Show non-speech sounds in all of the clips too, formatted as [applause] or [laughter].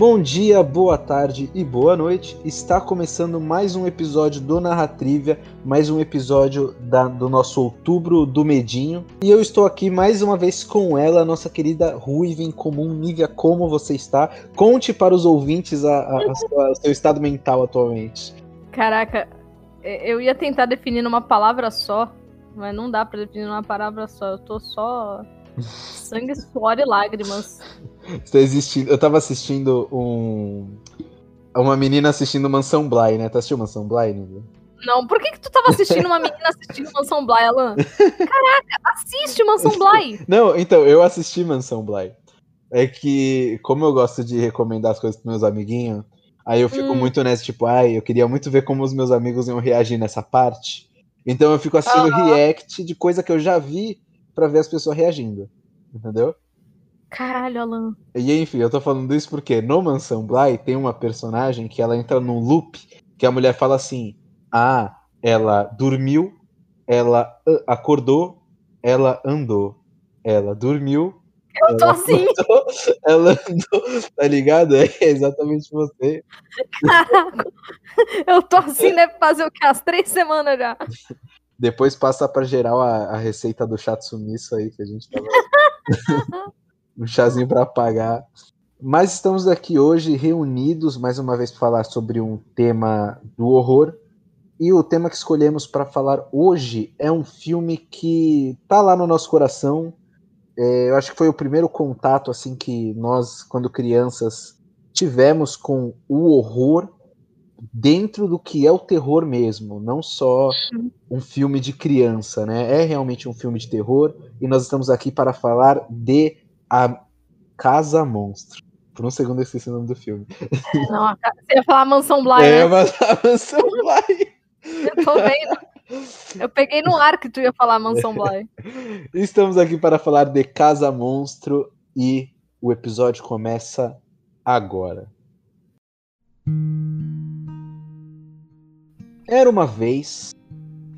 Bom dia, boa tarde e boa noite. Está começando mais um episódio do Narratrivia, mais um episódio da, do nosso outubro do Medinho. E eu estou aqui mais uma vez com ela, nossa querida Ruiva em comum. Nívia, como você está? Conte para os ouvintes a, a, a sua, o seu estado mental atualmente. Caraca, eu ia tentar definir numa palavra só, mas não dá para definir numa palavra só. Eu tô só sangue, suor e lágrimas. Tá eu tava assistindo um. Uma menina assistindo Mansão Bly, né? Tu assistiu Mansão Bly, Nívia? Não, por que, que tu tava assistindo uma menina assistindo Mansão Bly, Alan? Caraca, assiste Mansão Bly! [laughs] Não, então, eu assisti Mansão Bly. É que, como eu gosto de recomendar as coisas pros meus amiguinhos, aí eu fico hum. muito nessa, tipo, ai, eu queria muito ver como os meus amigos iam reagir nessa parte. Então eu fico assistindo ah. react de coisa que eu já vi para ver as pessoas reagindo. Entendeu? Caralho, Alan. E enfim, eu tô falando isso porque no Mansão Bly tem uma personagem que ela entra num loop que a mulher fala assim: Ah, ela dormiu, ela acordou, ela andou. Ela dormiu. Eu tô assim. Acordou, [laughs] ela andou, tá ligado? É exatamente você. Caraca, eu tô assim, deve fazer o quê? As três semanas já. [laughs] Depois passa para geral a, a, receita do chato sumiço aí que a gente tava. [laughs] um chazinho para pagar. Mas estamos aqui hoje reunidos mais uma vez para falar sobre um tema do horror. E o tema que escolhemos para falar hoje é um filme que tá lá no nosso coração. É, eu acho que foi o primeiro contato assim que nós, quando crianças, tivemos com o horror dentro do que é o terror mesmo, não só um filme de criança, né? É realmente um filme de terror e nós estamos aqui para falar de a Casa Monstro. Por um segundo eu esqueci o nome do filme. Não, você ia falar Mansão Bly, É, né? Mansão Bly. Eu tô vendo. Eu peguei no ar que tu ia falar Mansão Bly. Estamos aqui para falar de Casa Monstro e o episódio começa agora. Era uma vez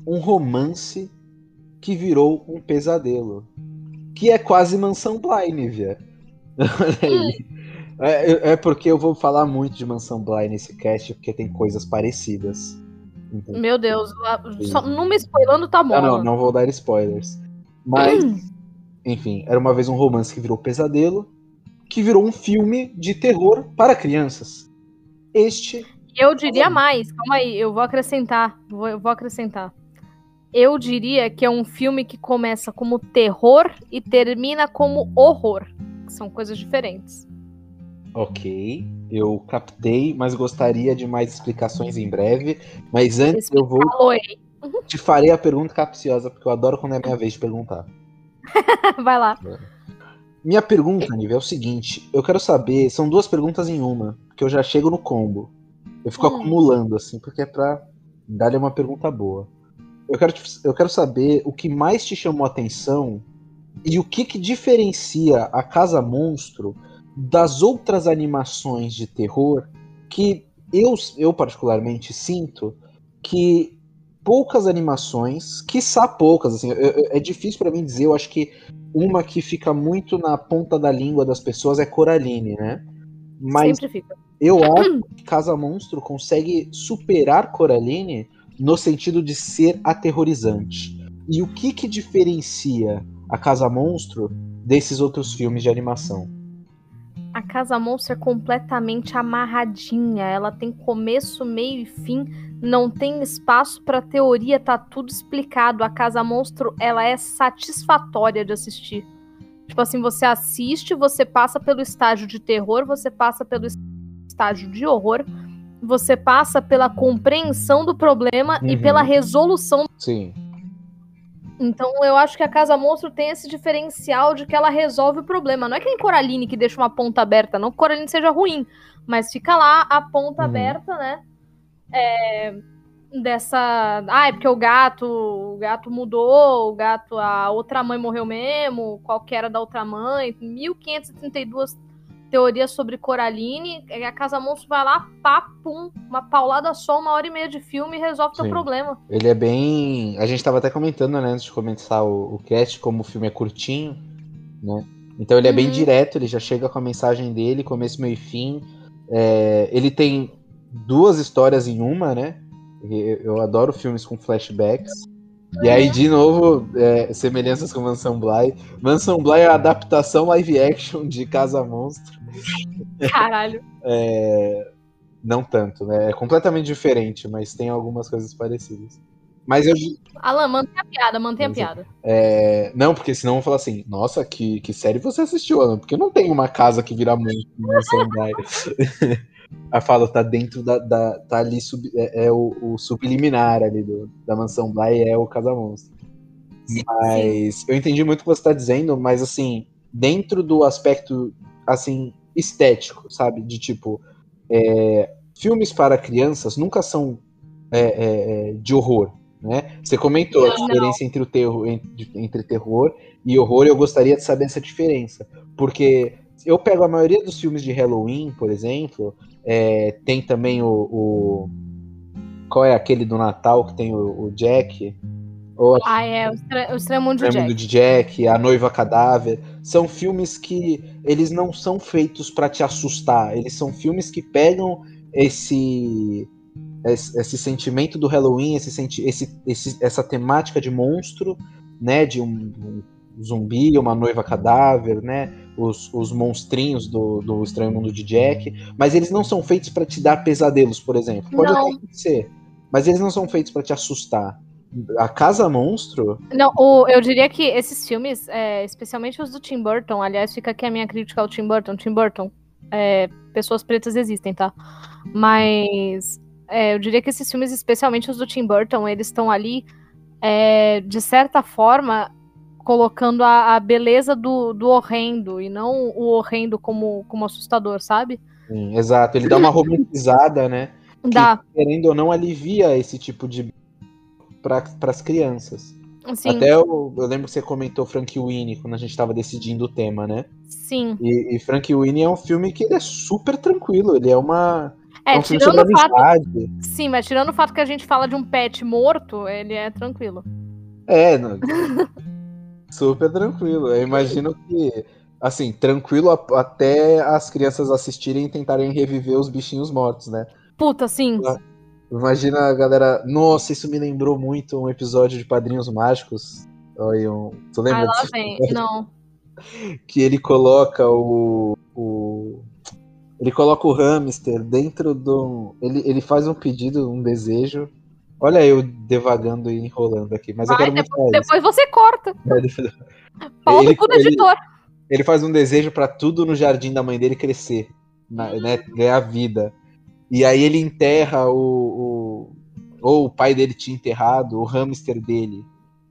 um romance que virou um pesadelo que é quase Mansão Bly, Nívia. [laughs] é, é, porque eu vou falar muito de Mansão Bly nesse cast, porque tem coisas parecidas. Então, Meu Deus, só, não me spoilando tá bom. Não, não, não vou dar spoilers. Mas, [clears throat] enfim, era uma vez um romance que virou pesadelo, que virou um filme de terror para crianças. Este. Eu diria mais, calma aí, eu vou acrescentar. Vou, eu vou acrescentar eu diria que é um filme que começa como terror e termina como horror. São coisas diferentes. Ok, eu captei, mas gostaria de mais explicações em breve. Mas antes eu vou. Te farei a pergunta capciosa, porque eu adoro quando é minha vez de perguntar. [laughs] Vai lá. Minha pergunta, Nível, é o seguinte: eu quero saber. São duas perguntas em uma, porque eu já chego no combo. Eu fico hum. acumulando, assim, porque é pra dar-lhe uma pergunta boa. Eu quero, eu quero saber o que mais te chamou a atenção e o que, que diferencia a Casa Monstro das outras animações de terror que eu, eu particularmente sinto que poucas animações, quiçá poucas, assim, é, é difícil para mim dizer, eu acho que uma que fica muito na ponta da língua das pessoas é Coraline, né? Mas eu acho que Casa Monstro consegue superar Coraline no sentido de ser aterrorizante. E o que que diferencia a Casa Monstro desses outros filmes de animação? A Casa Monstro é completamente amarradinha, ela tem começo, meio e fim, não tem espaço para teoria, tá tudo explicado. A Casa Monstro, ela é satisfatória de assistir. Tipo assim, você assiste, você passa pelo estágio de terror, você passa pelo estágio de horror, você passa pela compreensão do problema uhum. e pela resolução. Sim. Então eu acho que a Casa Monstro tem esse diferencial de que ela resolve o problema. Não é que nem Coraline que deixa uma ponta aberta, não que Coraline seja ruim, mas fica lá a ponta uhum. aberta, né? É, dessa. Ah, é porque o gato. O gato mudou, o gato. A outra mãe morreu mesmo, qual que era da outra mãe. 1532 teoria sobre Coraline, a Casa Monstro vai lá, papum, uma paulada só, uma hora e meia de filme e resolve o teu problema. Ele é bem. A gente tava até comentando, né, antes de começar o, o cast, como o filme é curtinho, né? Então ele é uhum. bem direto, ele já chega com a mensagem dele, começo, meio e fim. É, ele tem duas histórias em uma, né? Eu adoro filmes com flashbacks. E aí, de novo, é, semelhanças com Mansão Bly. Mansão Bly é a adaptação live action de Casa Monstro. Caralho. É, não tanto, né? É completamente diferente, mas tem algumas coisas parecidas. Mas eu. Alan, mantém a piada, mantém a piada. É... Não, porque senão vão falar assim: nossa, que, que série você assistiu, Alan? Porque não tem uma casa que vira muito Mansão Bly. [laughs] Aí fala, tá dentro da. da tá ali, sub, é, é o, o, subliminar ali do, da mansão Bly, é o Casamonstro. Mas sim. eu entendi muito o que você tá dizendo, mas assim, dentro do aspecto assim, estético, sabe? De tipo, é, filmes para crianças nunca são é, é, é de horror. Né? Você comentou a diferença entre o terror, entre, entre terror e horror, e eu gostaria de saber essa diferença. Porque eu pego a maioria dos filmes de Halloween, por exemplo, é, tem também o, o, Qual é aquele do Natal que tem o, o Jack? Ou ah, é, o, o Estranho Jack. de Jack, A Noiva Cadáver. São filmes que eles não são feitos para te assustar. Eles são filmes que pegam esse esse, esse sentimento do Halloween, esse, esse, esse, essa temática de monstro, né, de um, um zumbi, uma noiva cadáver, né, os, os monstrinhos do, do Estranho Mundo de Jack, mas eles não são feitos para te dar pesadelos, por exemplo. Pode não. até ser, mas eles não são feitos para te assustar. A Casa Monstro. Não, o, eu diria que esses filmes, é, especialmente os do Tim Burton, aliás, fica aqui a minha crítica ao Tim Burton. Tim Burton, é, pessoas pretas existem, tá? Mas é, eu diria que esses filmes, especialmente os do Tim Burton, eles estão ali, é, de certa forma, colocando a, a beleza do, do horrendo e não o horrendo como, como assustador, sabe? Sim, exato, ele dá uma romantizada, né? Dá. Que, querendo ou não, alivia esse tipo de. para as crianças. Sim. Até eu, eu, lembro que você comentou Frank Winnie quando a gente estava decidindo o tema, né? Sim. E, e Frank Winnie é um filme que ele é super tranquilo, ele é uma. É, é um tirando o fato. Sim, mas tirando o fato que a gente fala de um pet morto, ele é tranquilo. É, não... [laughs] Super tranquilo. Eu imagino que, assim, tranquilo até as crianças assistirem e tentarem reviver os bichinhos mortos, né? Puta, sim. Imagina a galera. Nossa, isso me lembrou muito um episódio de Padrinhos Mágicos. Oi, um... Tu lembra ah, lá vem. Não. [laughs] Que ele coloca o, o. Ele coloca o hamster dentro do. Ele, ele faz um pedido, um desejo Olha eu devagando e enrolando aqui, mas Vai, eu quero depois, depois você corta. [laughs] É, Pau ele, do editor. Ele, ele, faz um desejo para tudo no jardim da mãe dele crescer, na, né, ganhar vida. E aí ele enterra o, o, ou o pai dele tinha enterrado, o hamster dele.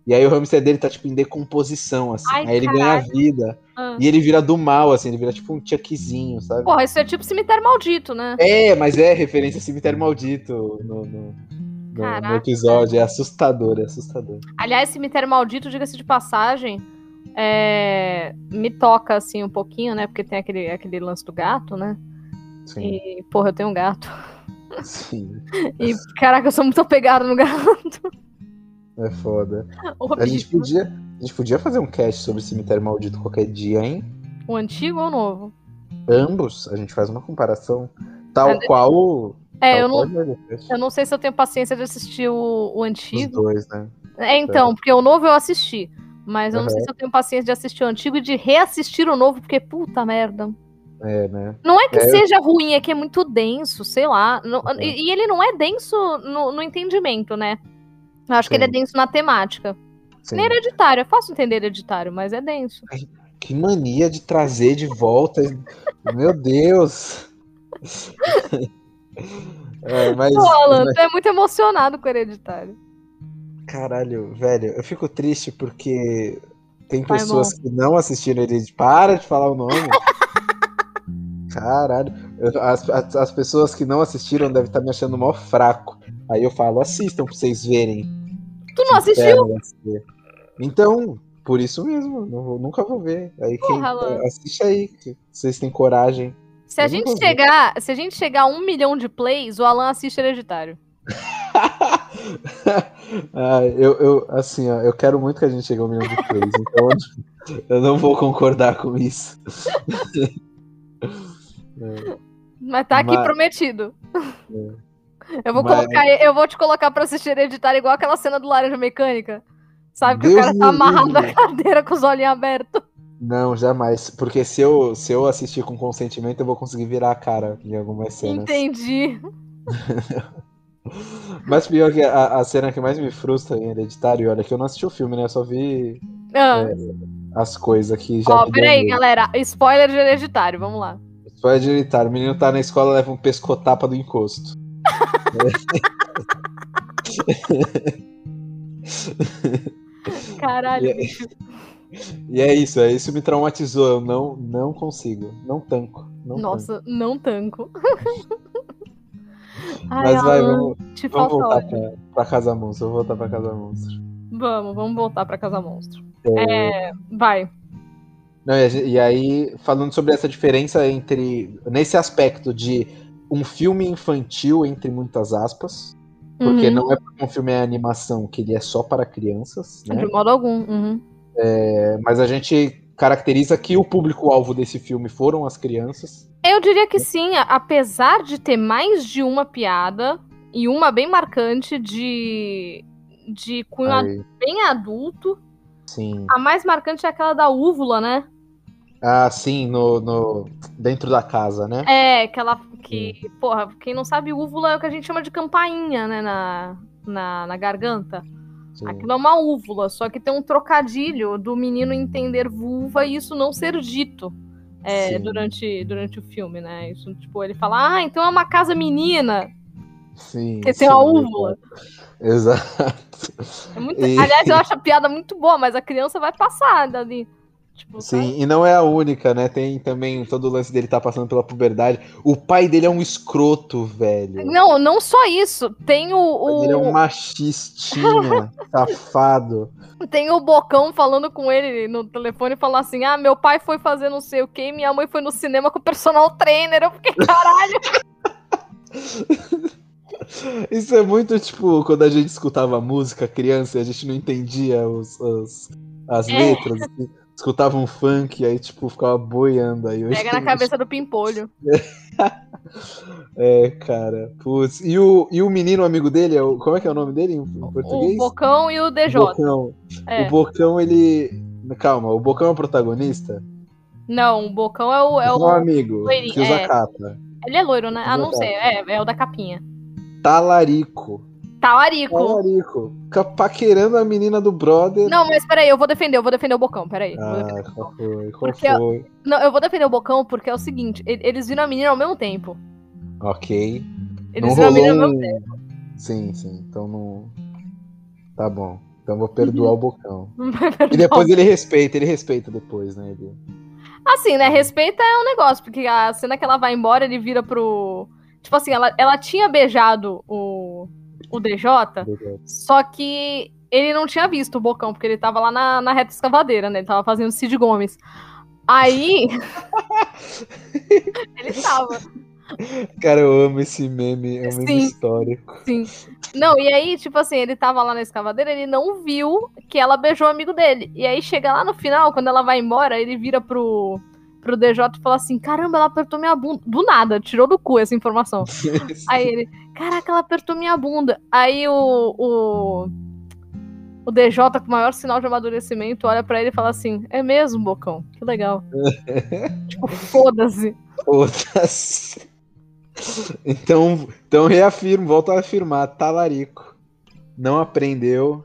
E aí o hamster dele tá, tipo, em decomposição, assim. Ai, aí ele ganha vida. Ah. E ele vira do mal, assim, ele vira tipo um chuckzinho, sabe? Porra, isso é tipo cemitério maldito, né? É, mas é referência a cemitério maldito no, no, no, no, episódio. É assustador, é assustador. Aliás, Cemitério Maldito, diga-se de passagem, é... me toca assim um pouquinho, né? Porque tem aquele, aquele lance do gato, né? Sim. E, porra, eu tenho um gato. Sim. E, caraca, eu sou muito apegado no gato. É foda. [laughs] A gente, podia, a gente podia fazer um cast sobre Cemitério Maldito qualquer dia, hein? O antigo ou o novo? Ambos, a gente faz uma comparação. Tal é, qual é, eu não, eu não sei se eu tenho paciência de assistir o, o antigo. Os dois, né? É, então, porque o novo eu assisti. Mas eu uhum. não sei se eu tenho paciência de assistir o antigo e de reassistir o novo, porque puta merda. É, né? Não é que é, seja eu... ruim, é que é muito denso, sei lá. No, e, e, ele não é denso no, no entendimento, né? Eu acho Sim. que ele é denso na temática. Sim. Nem hereditário, é fácil entender hereditário, mas é denso. Que mania de trazer de volta. [laughs] Meu Deus! [laughs] É, mas, Alan, mas... tu é muito emocionado com o Hereditário. Caralho, velho, eu fico triste porque tem pessoas que não assistiram Hereditário. Para de falar o nome. Caralho. As, as, as, pessoas que não assistiram devem estar me achando mó fraco. Aí eu falo, assistam pra vocês verem. Tu não assistiu? Então, por isso mesmo, vou, nunca vou ver. Aí Porra, quem, assiste aí, vocês têm coragem. Se a, gente chegar, se a gente chegar a um milhão de plays, o Alan assiste Hereditário. [laughs] ah, eu, eu, assim, ó, eu quero muito que a gente chegue a um milhão de plays, então [laughs] eu não vou concordar com isso. [laughs] é. Mas tá aqui Mas- prometido. É. Eu vou, Mas- colocar, eu vou te colocar pra assistir Hereditário igual aquela cena do Laranja Mecânica. Sabe que o Deus cara tá amarrado na cadeira com os olhinhos abertos. Não, jamais. Porque se eu, se eu assistir com consentimento, eu vou conseguir virar a cara em algumas cenas. Entendi. [laughs] Mas pior que a, a cena que mais me frustra em Hereditário, olha que eu não assisti o filme, né? Eu só vi Ah, as coisas que já ó, deu peraí, galera. Spoiler de Hereditário, vamos lá. Foi de Hereditário. O menino tá na escola, leva um pescotapa do encosto. [laughs] Caralho, [laughs] bicho. E é isso, é isso me traumatizou. Eu não, não consigo. Não tanco. Não tanco. Nossa, não tanco. [laughs] Ai, Mas vai, Alan, vamos, te vamos voltar pra, pra Casa Monstro. Vou voltar pra Casa Monstro. Vamos, vamos voltar pra Casa Monstro. É, É, vai. Não, e, e aí, falando sobre essa diferença entre. Nesse aspecto de um filme infantil, entre muitas aspas. Porque Uhum. não é porque um filme é animação que ele é só para crianças, né? De modo algum. uhum. É, mas a gente caracteriza que o público-alvo desse filme foram as crianças. Eu diria que sim, apesar de ter mais de uma piada e uma bem marcante de, de cunho Aí, bem adulto, sim. a mais marcante é aquela da úvula, né? Ah, sim, no, no, dentro da casa, né? É, aquela que, porra, quem não sabe, úvula é o que a gente chama de campainha, né, na, na, na garganta. Sim. Aquilo é uma úvula, só que tem um trocadilho do menino entender vulva e isso não ser dito é, durante, durante o filme, né? Isso, tipo, ele fala, ah, então é uma casa menina, Sim, que tem sim, uma úvula. Exato. É muito- E- Aliás, eu acho a piada muito boa, mas a criança vai passar dali. Tipo? Sim, e não é a única, né? Tem também todo o lance dele tá passando pela puberdade. O pai dele é um escroto, velho. Não, não só isso. Tem o, O dele é um machistinha, [laughs] safado. tem o Bocão falando com ele no telefone e falando assim: Ah, meu pai foi fazer não sei o que, minha mãe foi no cinema com o personal trainer. Eu fiquei, caralho. [laughs] Isso é muito tipo quando a gente escutava música criança e a gente não entendia os, os- as É. letras. assim, escutava um funk, aí tipo ficava boiando. Aí hoje Pega na cabeça do pimpolho. [laughs] É, cara. Putz. E o, e o menino amigo dele, é o, como é que é o nome dele em português? O Bocão e o DJ. O Bocão. É. O Bocão, ele. Calma, o Bocão é o protagonista? Não, o Bocão é o. É É um o... amigo loirinho, que usa é. capa. Ele é loiro, né? Ah, não sei. É, é o da capinha. Talarico. Talarico. Talarico. Fica paquerando a menina do brother. Não, mas peraí, eu vou defender, eu vou defender o Bocão, peraí. eu. Ah, qual foi? Qual foi? Não, eu vou defender o Bocão porque é o seguinte: eles viram a menina ao mesmo tempo. Ok. Eles não viram a rolou menina ao mesmo tempo. Sim, sim. Então não. Tá bom. Então vou perdoar o [laughs] Bocão. E depois ele respeita, ele respeita depois, né? Ele... Assim, né? Respeita é um negócio, porque a cena que ela vai embora, ele vira pro. Tipo assim, ela, ela tinha beijado o, o DJ, só que ele não tinha visto o Bocão, porque ele tava lá na, na reta escavadeira, né? Ele tava fazendo Cid Gomes. Aí. [laughs] ele tava. Cara, eu amo esse meme, é um meme histórico. Sim. Não, e aí, tipo assim, ele tava lá na escavadeira, ele não viu que ela beijou o amigo dele. E aí chega lá no final, quando ela vai embora, ele vira pro, pro DJ e fala assim: caramba, ela apertou minha bunda. Do nada, tirou do cu essa informação. [laughs] Aí ele, caraca, ela apertou minha bunda. Aí o. o... O DJ, com o maior sinal de amadurecimento, olha pra ele e fala assim: É mesmo, Bocão? Que legal. [laughs] tipo, foda-se. Foda-se. Então, então reafirmo, volto a afirmar, talarico. Não aprendeu,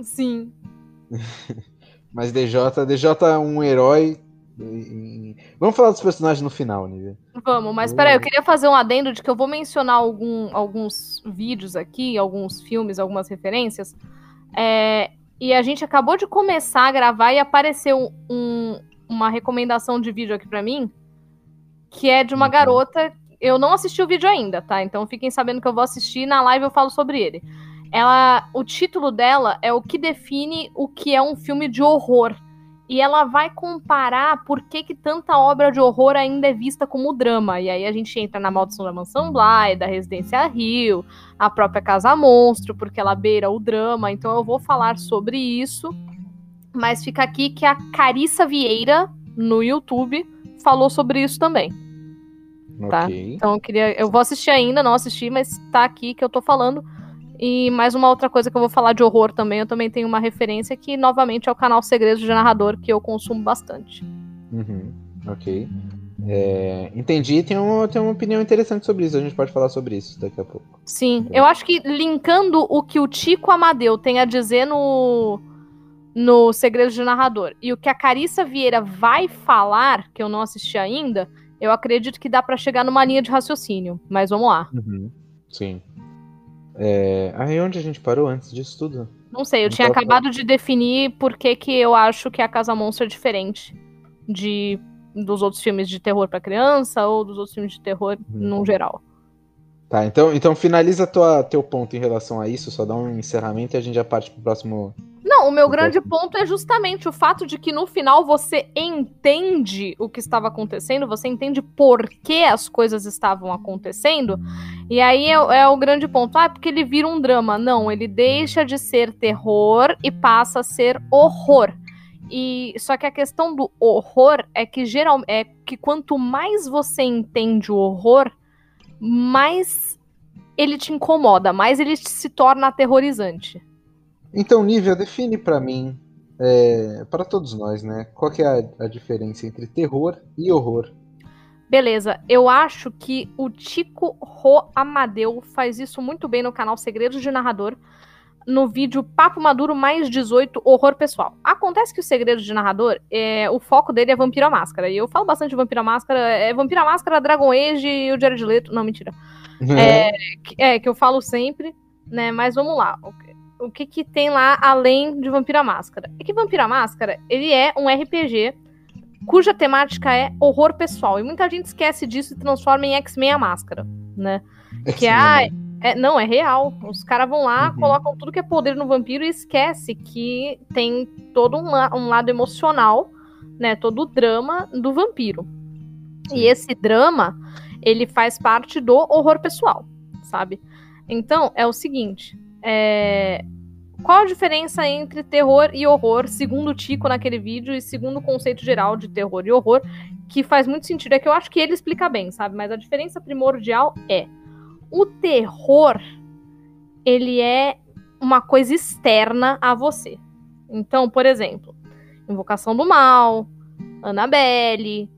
Sim. [laughs] mas DJ, DJ é um herói. e- e- Vamos falar dos personagens no final, Nívia. Vamos, mas peraí, eu queria fazer um adendo de que eu vou mencionar algum, alguns vídeos aqui, alguns filmes, algumas referências. É, e a gente acabou de começar a gravar e apareceu um- uma recomendação de vídeo aqui pra mim, que é de uma Uhum. garota. Eu não assisti o vídeo ainda, tá? Então fiquem sabendo que eu vou assistir e na live eu falo sobre ele. Ela, o título dela é o que define o que é um filme de horror. E ela vai comparar por que, que tanta obra de horror ainda é vista como drama. E aí a gente entra na Maldição da Mansão Bly, da Residência Rio, a própria Casa Monstro, porque ela beira o drama. Então eu vou falar sobre isso. Mas fica aqui que a Carissa Vieira, no YouTube, falou sobre isso também. Tá? Okay. Então eu queria. Eu vou assistir ainda, não assisti, mas tá aqui que eu tô falando. E mais uma outra coisa que eu vou falar de horror também, eu também tenho uma referência que, novamente, é o canal Segredos de Narrador, que eu consumo bastante. Uhum. Ok. É, entendi, tem uma, tem uma opinião interessante sobre isso. A gente pode falar sobre isso daqui a pouco. Sim, eu acho que linkando o que o Tico Amadeu tem a dizer no, no Segredos de Narrador e o que a Carissa Vieira vai falar, que eu não assisti ainda, eu acredito que dá para chegar numa linha de raciocínio. Mas vamos lá. Uhum. Sim. É... Aí onde a gente parou antes disso tudo? Não sei, eu tinha acabado de definir por que, que eu acho que a Casa Monstro é diferente de dos outros filmes de terror para criança ou dos outros filmes de terror hum. no geral. Tá, então, então finaliza tua, teu ponto em relação a isso, só dá um encerramento e a gente já parte pro próximo. Não, o meu grande próximo. ponto é justamente o fato de que no final você entende o que estava acontecendo, você entende por que as coisas estavam acontecendo, e aí é, é o grande ponto. Ah, é porque ele vira um drama. Não, ele deixa de ser terror e passa a ser horror. E só que a questão do horror é que geral é que quanto mais você entende o horror, mais ele te incomoda, mais ele se torna aterrorizante. Então, Nívia, define para mim, é, para todos nós, né? Qual é a, a diferença entre terror e horror? Beleza, eu acho que o Tico Ro Amadeu faz isso muito bem no canal Segredos de Narrador, no vídeo Papo Maduro mais 18 Horror Pessoal. Acontece que o segredo de narrador, é, o foco dele é Vampiro Máscara. E eu falo bastante de Vampiro Máscara. É Vampiro Máscara, Dragon Age e o Jared Leto. Não, mentira. Uhum. É, é, que eu falo sempre, né? Mas vamos lá. O, que que tem lá além de Vampira Máscara? É que Vampira Máscara, ele é um RPG cuja temática é horror pessoal. E muita gente esquece disso e transforma em X-Men a Máscara, né? Que é, ah, é, não, é real. Os caras vão lá, uhum. colocam tudo que é poder no vampiro e esquece que tem todo um, um lado emocional, né? Todo o drama do vampiro. Sim. E esse drama, ele faz parte do horror pessoal, sabe? Então, é o seguinte. É... Qual a diferença entre terror e horror, segundo o Tico naquele vídeo e segundo o conceito geral de terror e horror, que faz muito sentido? É que eu acho que ele explica bem, sabe? Mas a diferença primordial é o terror, ele é uma coisa externa a você. Então, por exemplo, Invocação do Mal, Annabelle,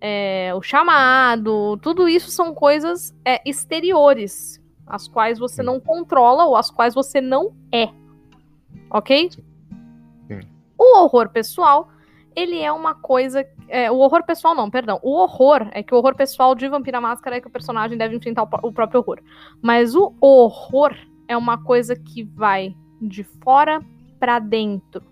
é, o chamado, tudo isso são coisas é, exteriores, as quais você não controla ou as quais você não é. Ok? Sim. O horror pessoal ele é uma coisa. É, o horror pessoal, não, perdão. O horror é que o horror pessoal de Vampira Máscara é que o personagem deve enfrentar o, o próprio horror. Mas o horror é uma coisa que vai de fora para dentro.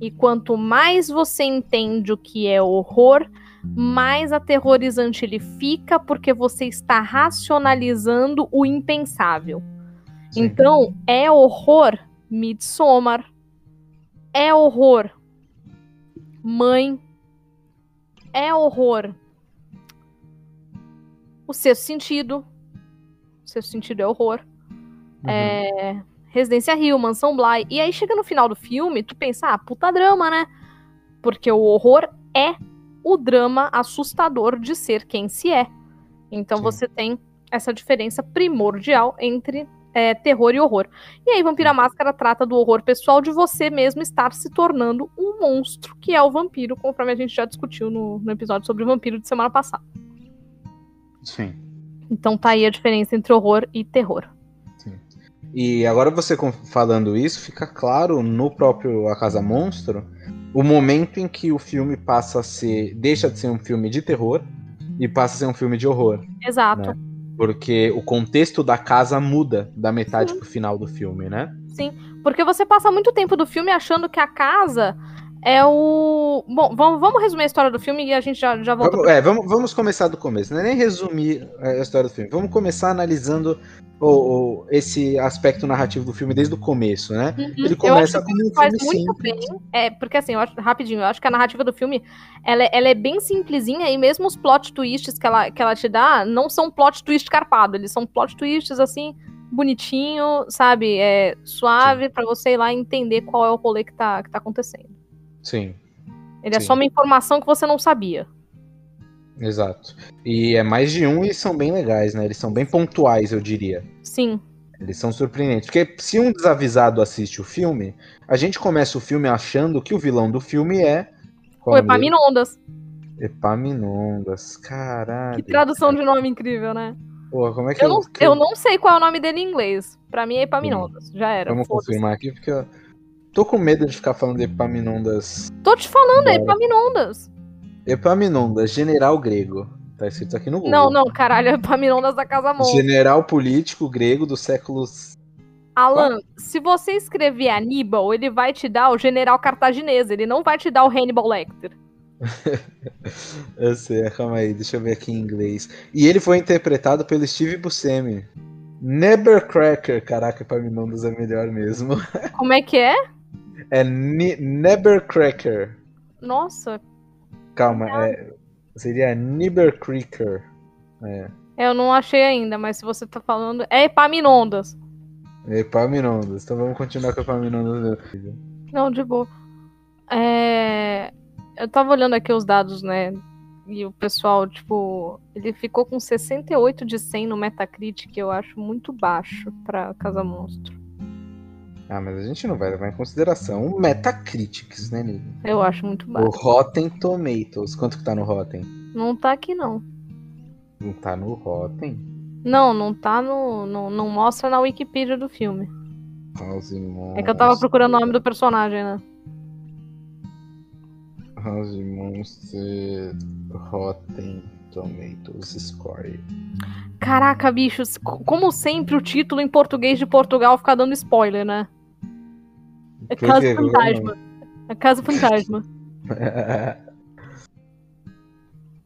E quanto mais você entende o que é horror, mais aterrorizante ele fica, porque você está racionalizando o impensável. Sim. Então, é horror Midsommar, é horror Mãe. É horror. O sexto sentido. O sexto sentido é horror. Uhum. É... Residência Rio, Mansão Bly. E aí chega no final do filme, tu pensa, ah, puta drama, né? Porque o horror é o drama assustador de ser quem se é. Então Sim. você tem essa diferença primordial entre é, terror e horror. E aí, Vampira Máscara trata do horror pessoal de você mesmo estar se tornando um monstro, que é o vampiro, conforme a gente já discutiu no, no episódio sobre o vampiro de semana passada. Sim. Então tá aí a diferença entre horror e terror. Sim. E agora você falando isso, fica claro no próprio A Casa Monstro o momento em que o filme passa a ser. deixa de ser um filme de terror e passa a ser um filme de horror. Exato. Né? Porque o contexto da casa muda da metade Sim. pro final do filme, né? Sim, porque você passa muito tempo do filme achando que a casa é o. Bom, vamos, vamos resumir a história do filme e a gente já, já volta. Vamos, é, vamos, vamos começar do começo. Não é nem resumir a história do filme. Vamos começar analisando o, o esse aspecto narrativo do filme desde o começo, né? Uhum. Ele começa com um faz muito simples. bem. É, porque assim, eu acho, rapidinho, eu acho que a narrativa do filme ela, é, ela é bem simplesinha e mesmo os plot twists que ela, que ela te dá não são plot twist carpado, eles são plot twists assim bonitinho, sabe? É suave para você ir lá entender qual é o rolê que tá, que tá acontecendo. Sim. Ele Sim. é só uma informação que você não sabia. Exato. E é mais de um e são bem legais, né? Eles são bem pontuais, eu diria. Sim. Eles são surpreendentes. Porque se um desavisado assiste o filme, a gente começa o filme achando que o vilão do filme é. O Epaminondas. Epaminondas, caralho. Que tradução cara. de nome incrível, né? Porra, como é que eu, eu, não, eu não sei qual é o nome dele em inglês. Pra mim é Epaminondas. Já era. Vamos confirmar aqui, porque eu tô com medo de ficar falando de Epaminondas. Tô te falando, é Epaminondas. Epaminondas, general grego. Tá escrito aqui no Google. Não, não, caralho, Epaminondas da Casa Monstro. General político grego do século. Alan, se você escrever Aníbal, ele vai te dar o general cartaginês, ele não vai te dar o Hannibal Lecter. [laughs] eu sei, calma aí, deixa eu ver aqui em inglês. E ele foi interpretado pelo Steve Buscemi. Nebercracker, caraca, Epaminondas é melhor mesmo. [laughs] Como é que é? É Nebercracker. Nossa. Calma, é, seria Nibbercracker. É. Eu não achei ainda, mas se você tá falando. É Epaminondas. Epaminondas. Então vamos continuar com Epaminondas. Não, de boa. É... Eu tava olhando aqui os dados, né? E o pessoal, tipo, ele ficou com 68 de 100 no Metacritic, eu acho muito baixo pra Casa Monstro. Ah, mas a gente não vai levar em consideração o Metacritics, né, Nigo? Eu acho muito baixo. O Rotten Tomatoes. Quanto que tá no Rotten? Não tá aqui, não. Não tá no Rotten? Não, não tá no. Não, não mostra na Wikipedia do filme. House É que eu tava procurando o nome do personagem, né? House Monster Rotten Tomatoes Score. Caraca, bichos, como sempre o título em português de Portugal fica dando spoiler, né? É Casa Fantasma. É Casa Fantasma. [laughs]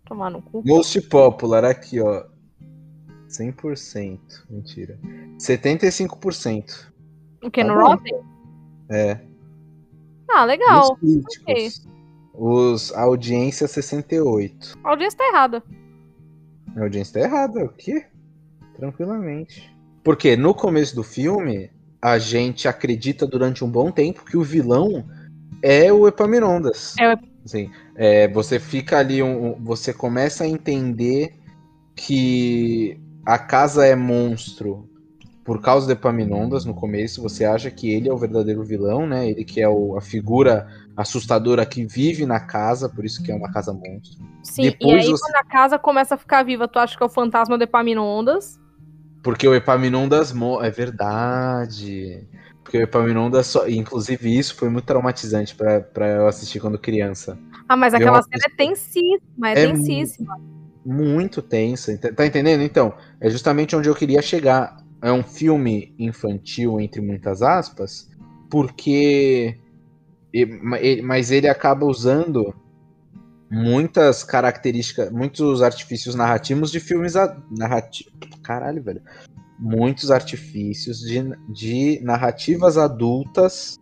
Tomar no cu. Most Popular, aqui, ó. 100%. Mentira. 75%. O que? Tá no bom. Rotten? É. Ah, legal. Okay. Os a audiência 68. A audiência tá errada. A audiência tá errada, o quê? Tranquilamente. Porque no começo do filme, a gente acredita durante um bom tempo que o vilão é o Epaminondas. É o Sim. É, você fica ali, um, você começa a entender que a casa é monstro por causa do Epaminondas no começo, você acha que ele é o verdadeiro vilão, né? Ele que é o, a figura assustadora que vive na casa, por isso que é uma casa monstro. Sim, Depois e aí você... quando a casa começa a ficar viva, tu acha que é o fantasma do Epaminondas? Porque o Epaminondas é verdade. Porque o Epaminondas só, inclusive isso foi muito traumatizante para eu assistir quando criança. Ah, mas aquela uma... cena é tensíssima, é, é tensíssima. Muito tensa, tá entendendo? Então, é justamente onde eu queria chegar é um filme infantil, entre muitas aspas, porque. Mas ele acaba usando muitas características, muitos artifícios narrativos de filmes narrativos. Caralho, velho. Muitos artifícios de, de narrativas adultas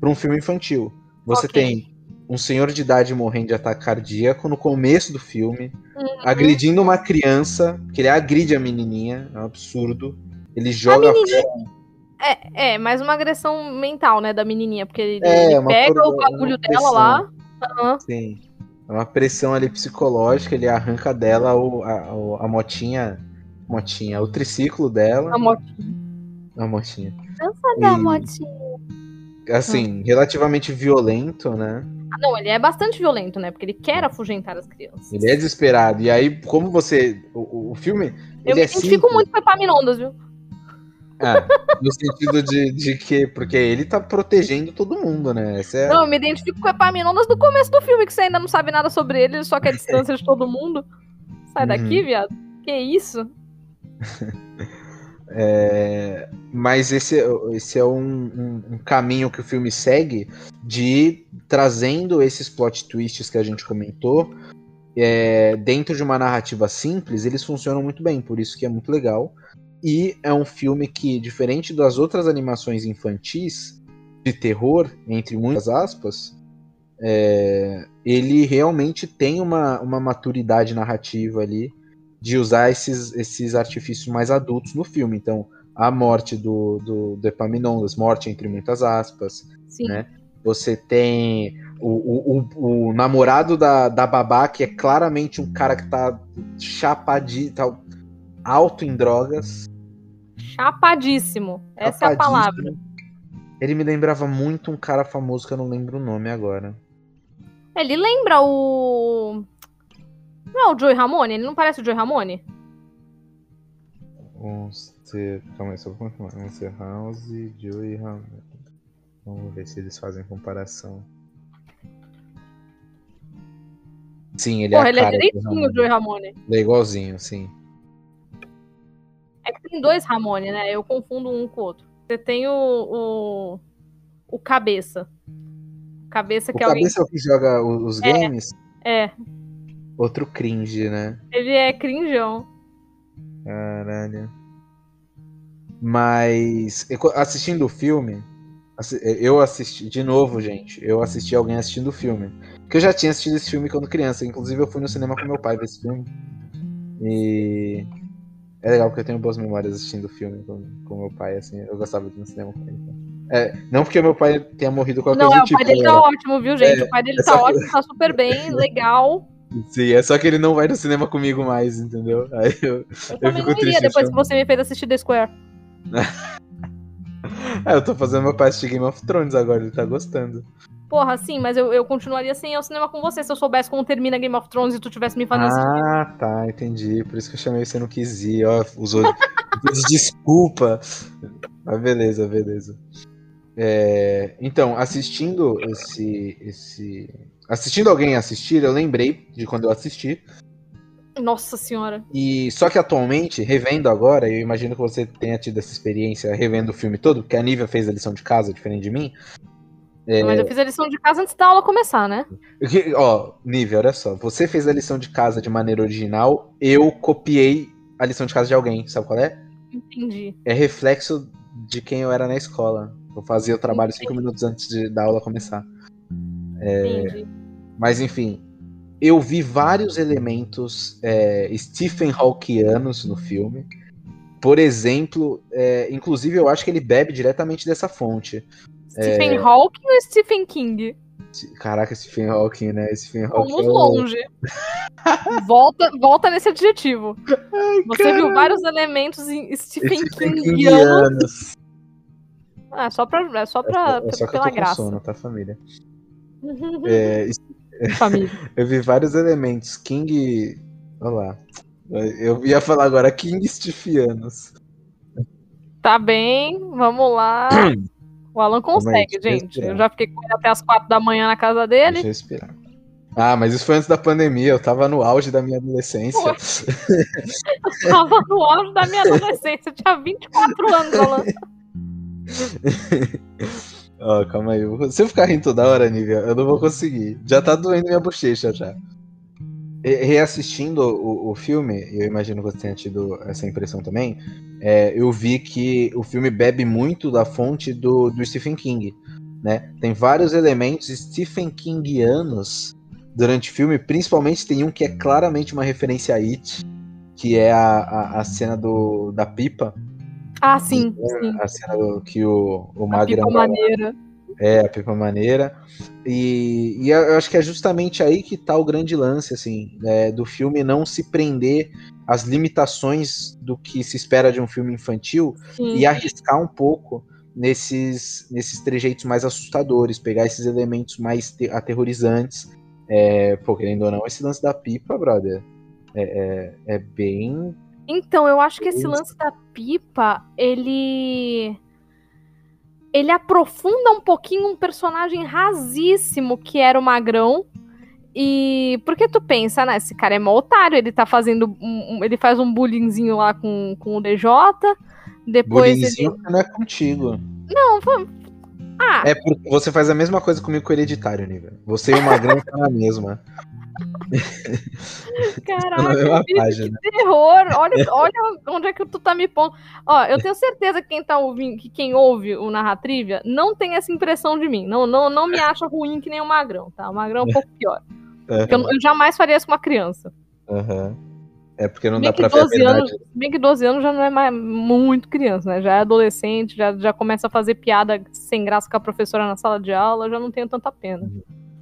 para um filme infantil. Você okay. tem um senhor de idade morrendo de ataque cardíaco no começo do filme, uhum. agredindo uma criança, que ele agride a menininha, é um absurdo. Ele joga. É, é, mais uma agressão mental, né, da menininha, porque ele, é, ele pega o bagulho dela lá. Uhum. Sim. É uma pressão ali psicológica, ele arranca dela o, a, a motinha. Motinha, o triciclo dela. A motinha. A motinha. Dança e, da motinha. Assim, relativamente violento, né? Ah, não, ele é bastante violento, né? Porque ele quer afugentar as crianças. Ele é desesperado. E aí, como você. O, o filme. Eu me é identifico muito com Epaminondas, viu? É, no sentido de, de que. Porque ele tá protegendo todo mundo, né? É... Não, eu me identifico com o Epaminondas do começo do filme, que você ainda não sabe nada sobre ele, ele só quer [laughs] distância de todo mundo. Sai daqui, uhum. viado. Que isso? [laughs] É, mas esse, esse é um, um, um, caminho que o filme segue de trazendo esses plot twists que a gente comentou é, dentro de uma narrativa simples, eles funcionam muito bem, por isso que é muito legal. E é um filme que, diferente das outras animações infantis de terror, entre muitas aspas, é, ele realmente tem uma, uma maturidade narrativa ali de usar esses, esses artifícios mais adultos no filme. Então, a morte do, do, do Epaminondas, morte entre muitas aspas, Sim. né? Você tem O, o, o, namorado da, da babá, que é claramente um cara que tá chapadinho, tá alto em drogas. Chapadíssimo. Essa é a palavra. Ele me lembrava muito um cara famoso que eu não lembro o nome agora. Ele lembra o. Não é o Joey Ramone? Ele não parece o Joey Ramone? Monster. Calma aí, só vou confirmar. Monster House e Joey Ramone. Vamos ver se eles fazem comparação. Sim, ele Porra, é a ele é direitinho o Joey Ramone. Ele é igualzinho, sim. É que tem dois Ramone, né? Eu confundo um com o outro. Você tem o. o, o Cabeça. Cabeça O que é alguém. cabeça é o que joga os É. games? É, Outro cringe, né? ele é cringeão. Caralho. Mas assistindo o filme, assi- eu assisti de novo, gente. Eu assisti alguém assistindo o filme. Porque eu já tinha assistido esse filme quando criança. Inclusive eu fui no cinema com meu pai ver esse filme. E é legal porque eu tenho boas memórias assistindo o filme com, com meu pai, assim. Eu gostava de ir no cinema com ele. então. É, não porque meu pai tenha morrido com a Não, coisa é, o pai tipo. dele tá ótimo, viu, gente? É, o pai dele é tá ótimo, tá super bem, legal. Sim, é só que ele não vai no cinema comigo mais, entendeu? Aí eu, Eu Eu também fico não iria triste depois achando. que você me fez assistir The Square. [laughs] é, eu tô fazendo meu pai assistir Game of Thrones agora, ele tá gostando. Porra, sim, mas eu, eu continuaria sem ir ao cinema com você se eu soubesse como termina Game of Thrones e tu tivesse me fazendo assistir. Ah, tá, entendi. Por isso que eu chamei você não quis ir, ó. Usou de desculpa. Mas beleza, beleza. É, então, assistindo esse, esse. Assistindo alguém assistir, eu lembrei de quando eu assisti. Nossa senhora. E só que atualmente, revendo agora, eu imagino que você tenha tido essa experiência revendo o filme todo, porque a Nívia fez a lição de casa, diferente de mim. É. Mas eu fiz a lição de casa antes da aula começar, né? Que- Ó, Nívia, olha só. Você fez a lição de casa de maneira original, eu copiei a lição de casa de alguém, sabe qual é? Entendi. É reflexo de quem eu era na escola. Eu fazia o trabalho cinco minutos antes de- da aula começar. Entendi. Mas enfim, eu vi vários elementos é, Stephen Hawkianos no filme. Por exemplo, é, inclusive eu acho que ele bebe diretamente dessa fonte. Stephen Hawking ou Stephen King? Caraca, Stephen Hawking, né? Stephen Hawking. Vamos é longe. [laughs] volta, volta nesse adjetivo. Você viu vários elementos em Stephen, Stephen Kingianos. Kingianos. Ah, só pra, é só É pra, só, é só pela graça. sono, tá, família? É, Família. [laughs] eu vi vários elementos. King. Olha lá. Eu ia falar agora King Stephianos. Tá bem, vamos lá. O Alan consegue, deixa eu gente. respirar. Eu já fiquei com ele até as quatro da manhã na casa Deixa dele. eu respirar. Ah, mas isso foi antes da pandemia, eu tava no auge da minha adolescência. Tava no auge da minha adolescência. Eu tinha 24 anos, Alan. [laughs] Ó, calma aí. Se eu ficar rindo toda hora, Nívia, eu não vou conseguir. Já tá doendo minha bochecha já. Reassistindo o, o filme, eu imagino que você tenha tido essa impressão também. é, eu vi que o filme bebe muito da fonte do, do Stephen King. Né? Tem vários elementos Stephen Kingianos durante o filme, principalmente tem um que é claramente uma referência a It, que é a, a, a cena do, da pipa. Ah, sim, sim. A cena do, que o, o A Magrão pipa maneira. é, a pipa maneira. E, e eu acho que é justamente aí que tá o grande lance, assim, é, do filme não se prender às limitações do que se espera de um filme infantil Sim. e arriscar um pouco nesses, nesses trejeitos mais assustadores, pegar esses elementos mais te- aterrorizantes. É, pô, querendo ou não, esse lance da pipa, brother, é, é, é bem. Então, eu acho que esse lance da pipa, ele. Ele aprofunda um pouquinho um personagem rasíssimo que era o Magrão. E porque tu pensa, né? Esse cara é mó otário, ele tá fazendo. Um, ele faz um bullyingzinho lá com, com o DJ. Depois ele. Bullyingzinho que não é contigo. Não. Ah, É porque você faz a mesma coisa comigo com o hereditário, nível. Você e o Magrão estão na mesma. [laughs] Caraca, página. que terror! Olha, olha onde é que tu tá me pondo. Ó, eu tenho certeza que quem tá ouvindo, que quem ouve o Narratrivia não tem essa impressão de mim. Não, não, não me acha ruim que nem o Magrão, tá? O Magrão é um pouco pior. Porque eu, eu jamais faria isso com uma criança. Aham. É porque não Bem dá pra ver a 12 verdade. anos, bem que 12 anos já não é mais muito criança, né? Já é adolescente, já, já começa a fazer piada sem graça com a professora na sala de aula, já não tenho tanta pena.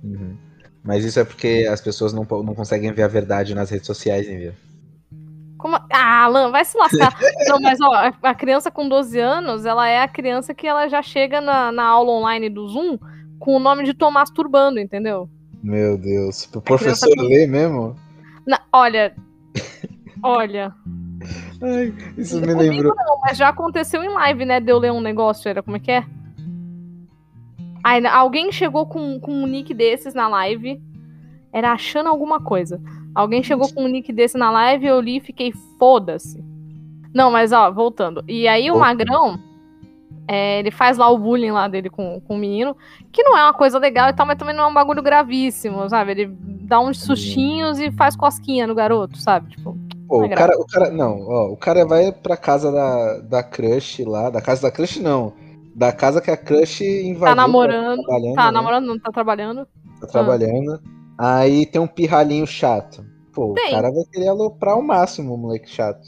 Uhum. Mas isso é porque as pessoas não, não conseguem ver a verdade nas redes sociais, hein, Como... Ah, Alan, vai se lascar. [laughs] não, mas ó, a criança com 12 anos, ela é a criança que ela já chega na, na aula online do Zoom com o nome de Tomás Turbando, entendeu? Meu Deus. O professor com... lê mesmo? Na, olha. Olha. Ai, isso me lembrou. Não, mas já aconteceu em live, né? De eu ler um negócio, era como é que é? Aí, alguém chegou com, com um nick desses na live. Era achando alguma coisa. Alguém chegou com um nick desse na live, eu li e fiquei foda-se. Não, mas ó, voltando. E aí o Magrão, é, ele faz lá o bullying lá dele com, com o menino, que não é uma coisa legal e tal, mas também não é um bagulho gravíssimo, sabe? Ele dá uns sustinhos e faz cosquinha no garoto, sabe? Tipo, Pô, é o, cara, o cara, não, ó, o cara vai pra casa da, da crush lá, da casa da crush não, da casa que a crush invadiu. Tá namorando. Tá, né? namorando, não tá trabalhando. Tá trabalhando. Ah. Aí tem um pirralhinho chato. Pô, tem. o cara vai querer aloprar ao máximo o moleque chato.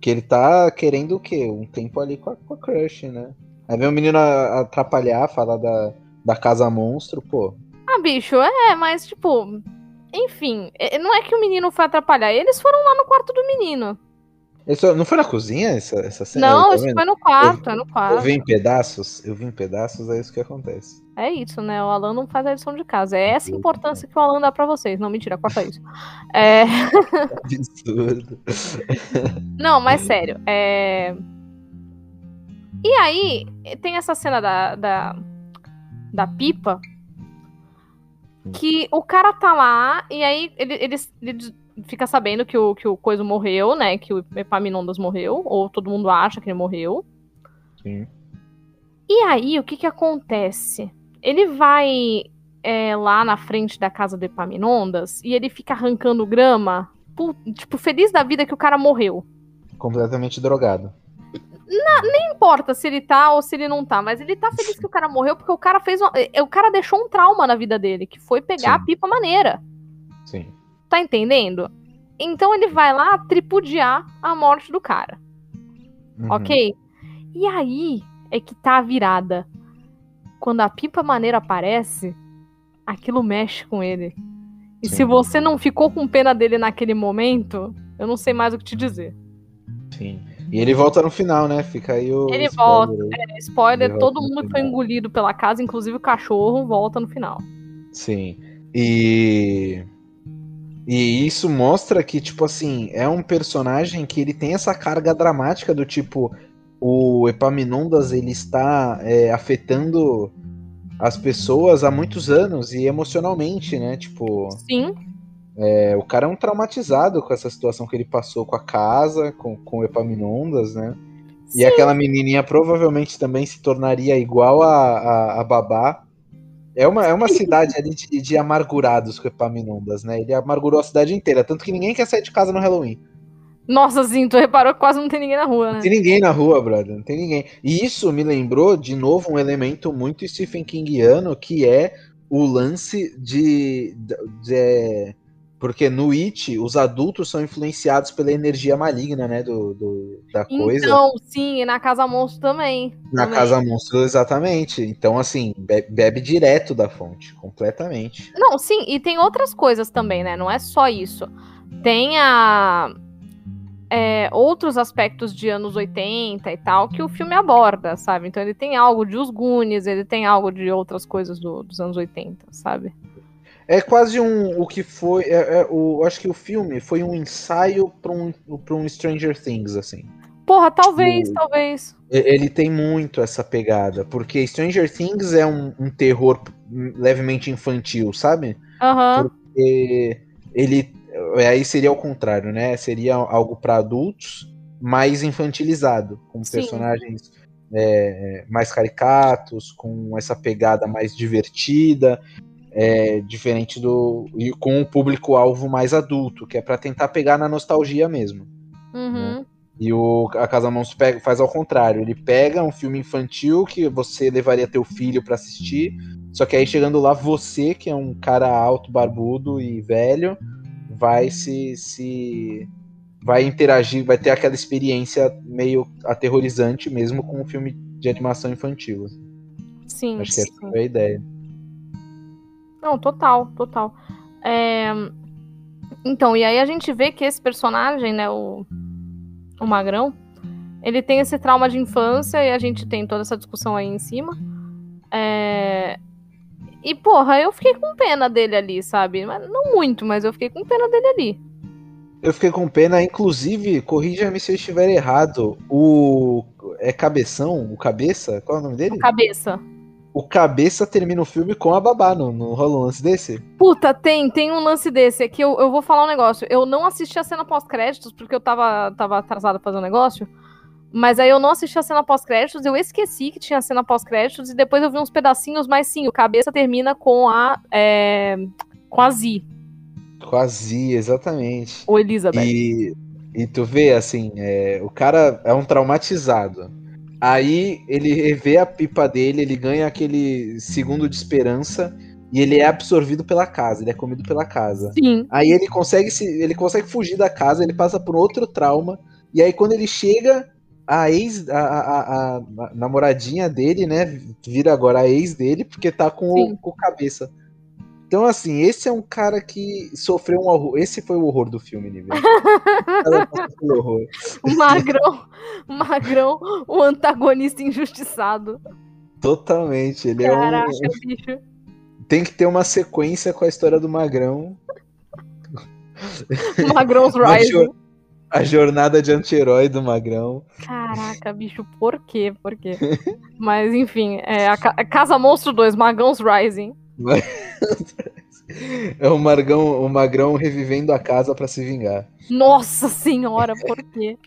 Que ele tá querendo o quê? Um tempo ali com a, com a crush, né? Aí vem o menino atrapalhar, falar da, da casa monstro, pô. Ah, bicho, é, mas tipo. Enfim, não é que o menino foi atrapalhar, eles foram lá no quarto do menino. Isso, não foi na cozinha essa, essa cena? Não, tá isso foi no quarto, eu, é no quarto. Eu vi em pedaços, eu vi em pedaços, é isso que acontece. É isso, né? O Alan não faz a lição de casa. É essa importância que o Alan dá pra vocês. Não, mentira, corta isso. É... Absurdo. não, mas sério. É... E aí, tem essa cena da, da, da pipa que o cara tá lá e aí ele, ele, ele fica sabendo que o, que o Coiso morreu, né? Que o Epaminondas morreu, ou todo mundo acha que ele morreu. Sim. E aí, o que que acontece? Ele vai é, lá na frente da casa do Epaminondas e ele fica arrancando grama, tipo, feliz da vida que o cara morreu. Completamente drogado. Na, nem importa se ele tá ou se ele não tá, mas ele tá feliz que o cara morreu porque o cara fez uma, o cara deixou um trauma na vida dele, que foi pegar Sim. a pipa maneira. Sim. Tá entendendo? Então ele vai lá tripudiar a morte do cara. Uhum. Ok? E aí é que tá a virada. Quando a pipa maneira aparece, aquilo mexe com ele. E Sim. se você não ficou com pena dele naquele momento, eu não sei mais o que te dizer. Sim. E ele volta no final, né? Fica aí o. Ele volta. É, spoiler, ele todo mundo que foi engolido pela casa, inclusive o cachorro, volta no final. Sim. E. E isso mostra que, tipo assim, é um personagem que ele tem essa carga dramática do tipo. O Epaminondas ele está é, afetando as pessoas há muitos anos e emocionalmente, né? Tipo. Sim. É, o cara é um traumatizado com essa situação que ele passou com a casa, com, com o Epaminondas, né? Sim. E aquela menininha provavelmente também se tornaria igual a, a, a Babá é uma, é uma cidade ali de, de amargurados com Epaminondas, né? Ele amargurou a cidade inteira, tanto que ninguém quer sair de casa no Halloween. Nossa, assim, tu reparou que quase não tem ninguém na rua, né? Não tem ninguém na rua, brother, não tem ninguém. E isso me lembrou, de novo, um elemento muito Stephen Kingiano, que é o lance de, de, de porque no It, os adultos são influenciados pela energia maligna, né, do, do da coisa. Então, sim, e na Casa Monstro também. Na também. Casa Monstro, exatamente. Então, assim, bebe, bebe, direto da fonte, completamente. Não, sim, e tem outras coisas também, né, não é só isso. Tem a... É, outros aspectos de anos 80 e tal que o filme aborda, sabe? Então ele tem algo de Os Goonies, ele tem algo de outras coisas do, dos anos 80, sabe? É quase um o que foi. É, é, o, acho que o filme foi um ensaio para um, pra um Stranger Things, assim. Porra, talvez, tipo, talvez. Ele tem muito essa pegada, porque Stranger Things é um, um terror levemente infantil, sabe? Aham. Uhum. Porque ele. Aí seria o contrário, né? Seria algo para adultos, mais infantilizado, com Sim. personagens é, mais caricatos, com essa pegada mais divertida é, diferente do. e com o público-alvo mais adulto, que é para tentar pegar na nostalgia mesmo. Uhum. Né? E o A Casa Monstro pega, faz ao contrário. Ele pega um filme infantil que você levaria teu filho para assistir, só que aí chegando lá, você, que é um cara alto, barbudo e velho, vai se. se vai interagir, vai ter aquela experiência meio aterrorizante mesmo com um filme de animação infantil. Sim. Acho que sim. essa foi a ideia. Não, total, total. É... Então, e aí a gente vê que esse personagem, né, o, o Magrão, ele tem esse trauma de infância e a gente tem toda essa discussão aí em cima. É... E, porra, eu fiquei com pena dele ali, sabe? Não muito, mas eu fiquei com pena dele ali. Eu fiquei com pena, inclusive, corrija-me se eu estiver errado. O. É Cabeção? O Cabeça? Qual é o nome dele? O cabeça. O Cabeça termina o filme com a babá, não, não rola um lance desse? Puta, tem, tem um lance desse. É que eu, eu vou falar um negócio. Eu não assisti a cena pós-créditos, porque eu tava, tava atrasada pra fazer um negócio. Mas aí eu não assisti a cena pós-créditos, eu esqueci que tinha a cena pós-créditos, e depois eu vi uns pedacinhos, mas sim, o cabeça termina com a. É, com a Z. Com a Z, exatamente. Ou Elizabeth. E, e tu vê, assim, é, o cara é um traumatizado. Aí ele vê a pipa dele, ele ganha aquele segundo de esperança e ele é absorvido pela casa, ele é comido pela casa. Sim. Aí ele consegue se, ele consegue fugir da casa, ele passa por outro trauma e aí quando ele chega a ex, a, a, a, namoradinha dele, né, vira agora a ex dele, porque tá com o, com cabeça. Então, assim, esse é um cara que sofreu um horror. Esse foi o horror do filme, nível. [laughs] o magrão, o magrão, o antagonista injustiçado. Totalmente, ele Caraca, é um. [laughs] Bicho. Tem que ter uma sequência com a história do Magrão. Magrão's [laughs] Rising. A jornada de anti-herói do Magrão. Caraca, bicho, por quê? Por quê? [laughs] Mas, enfim, é a, Ca Casa Monstro 2, Magão's Rising. [laughs] É o, Margão, o Magrão revivendo a casa para se vingar. Nossa senhora, por quê?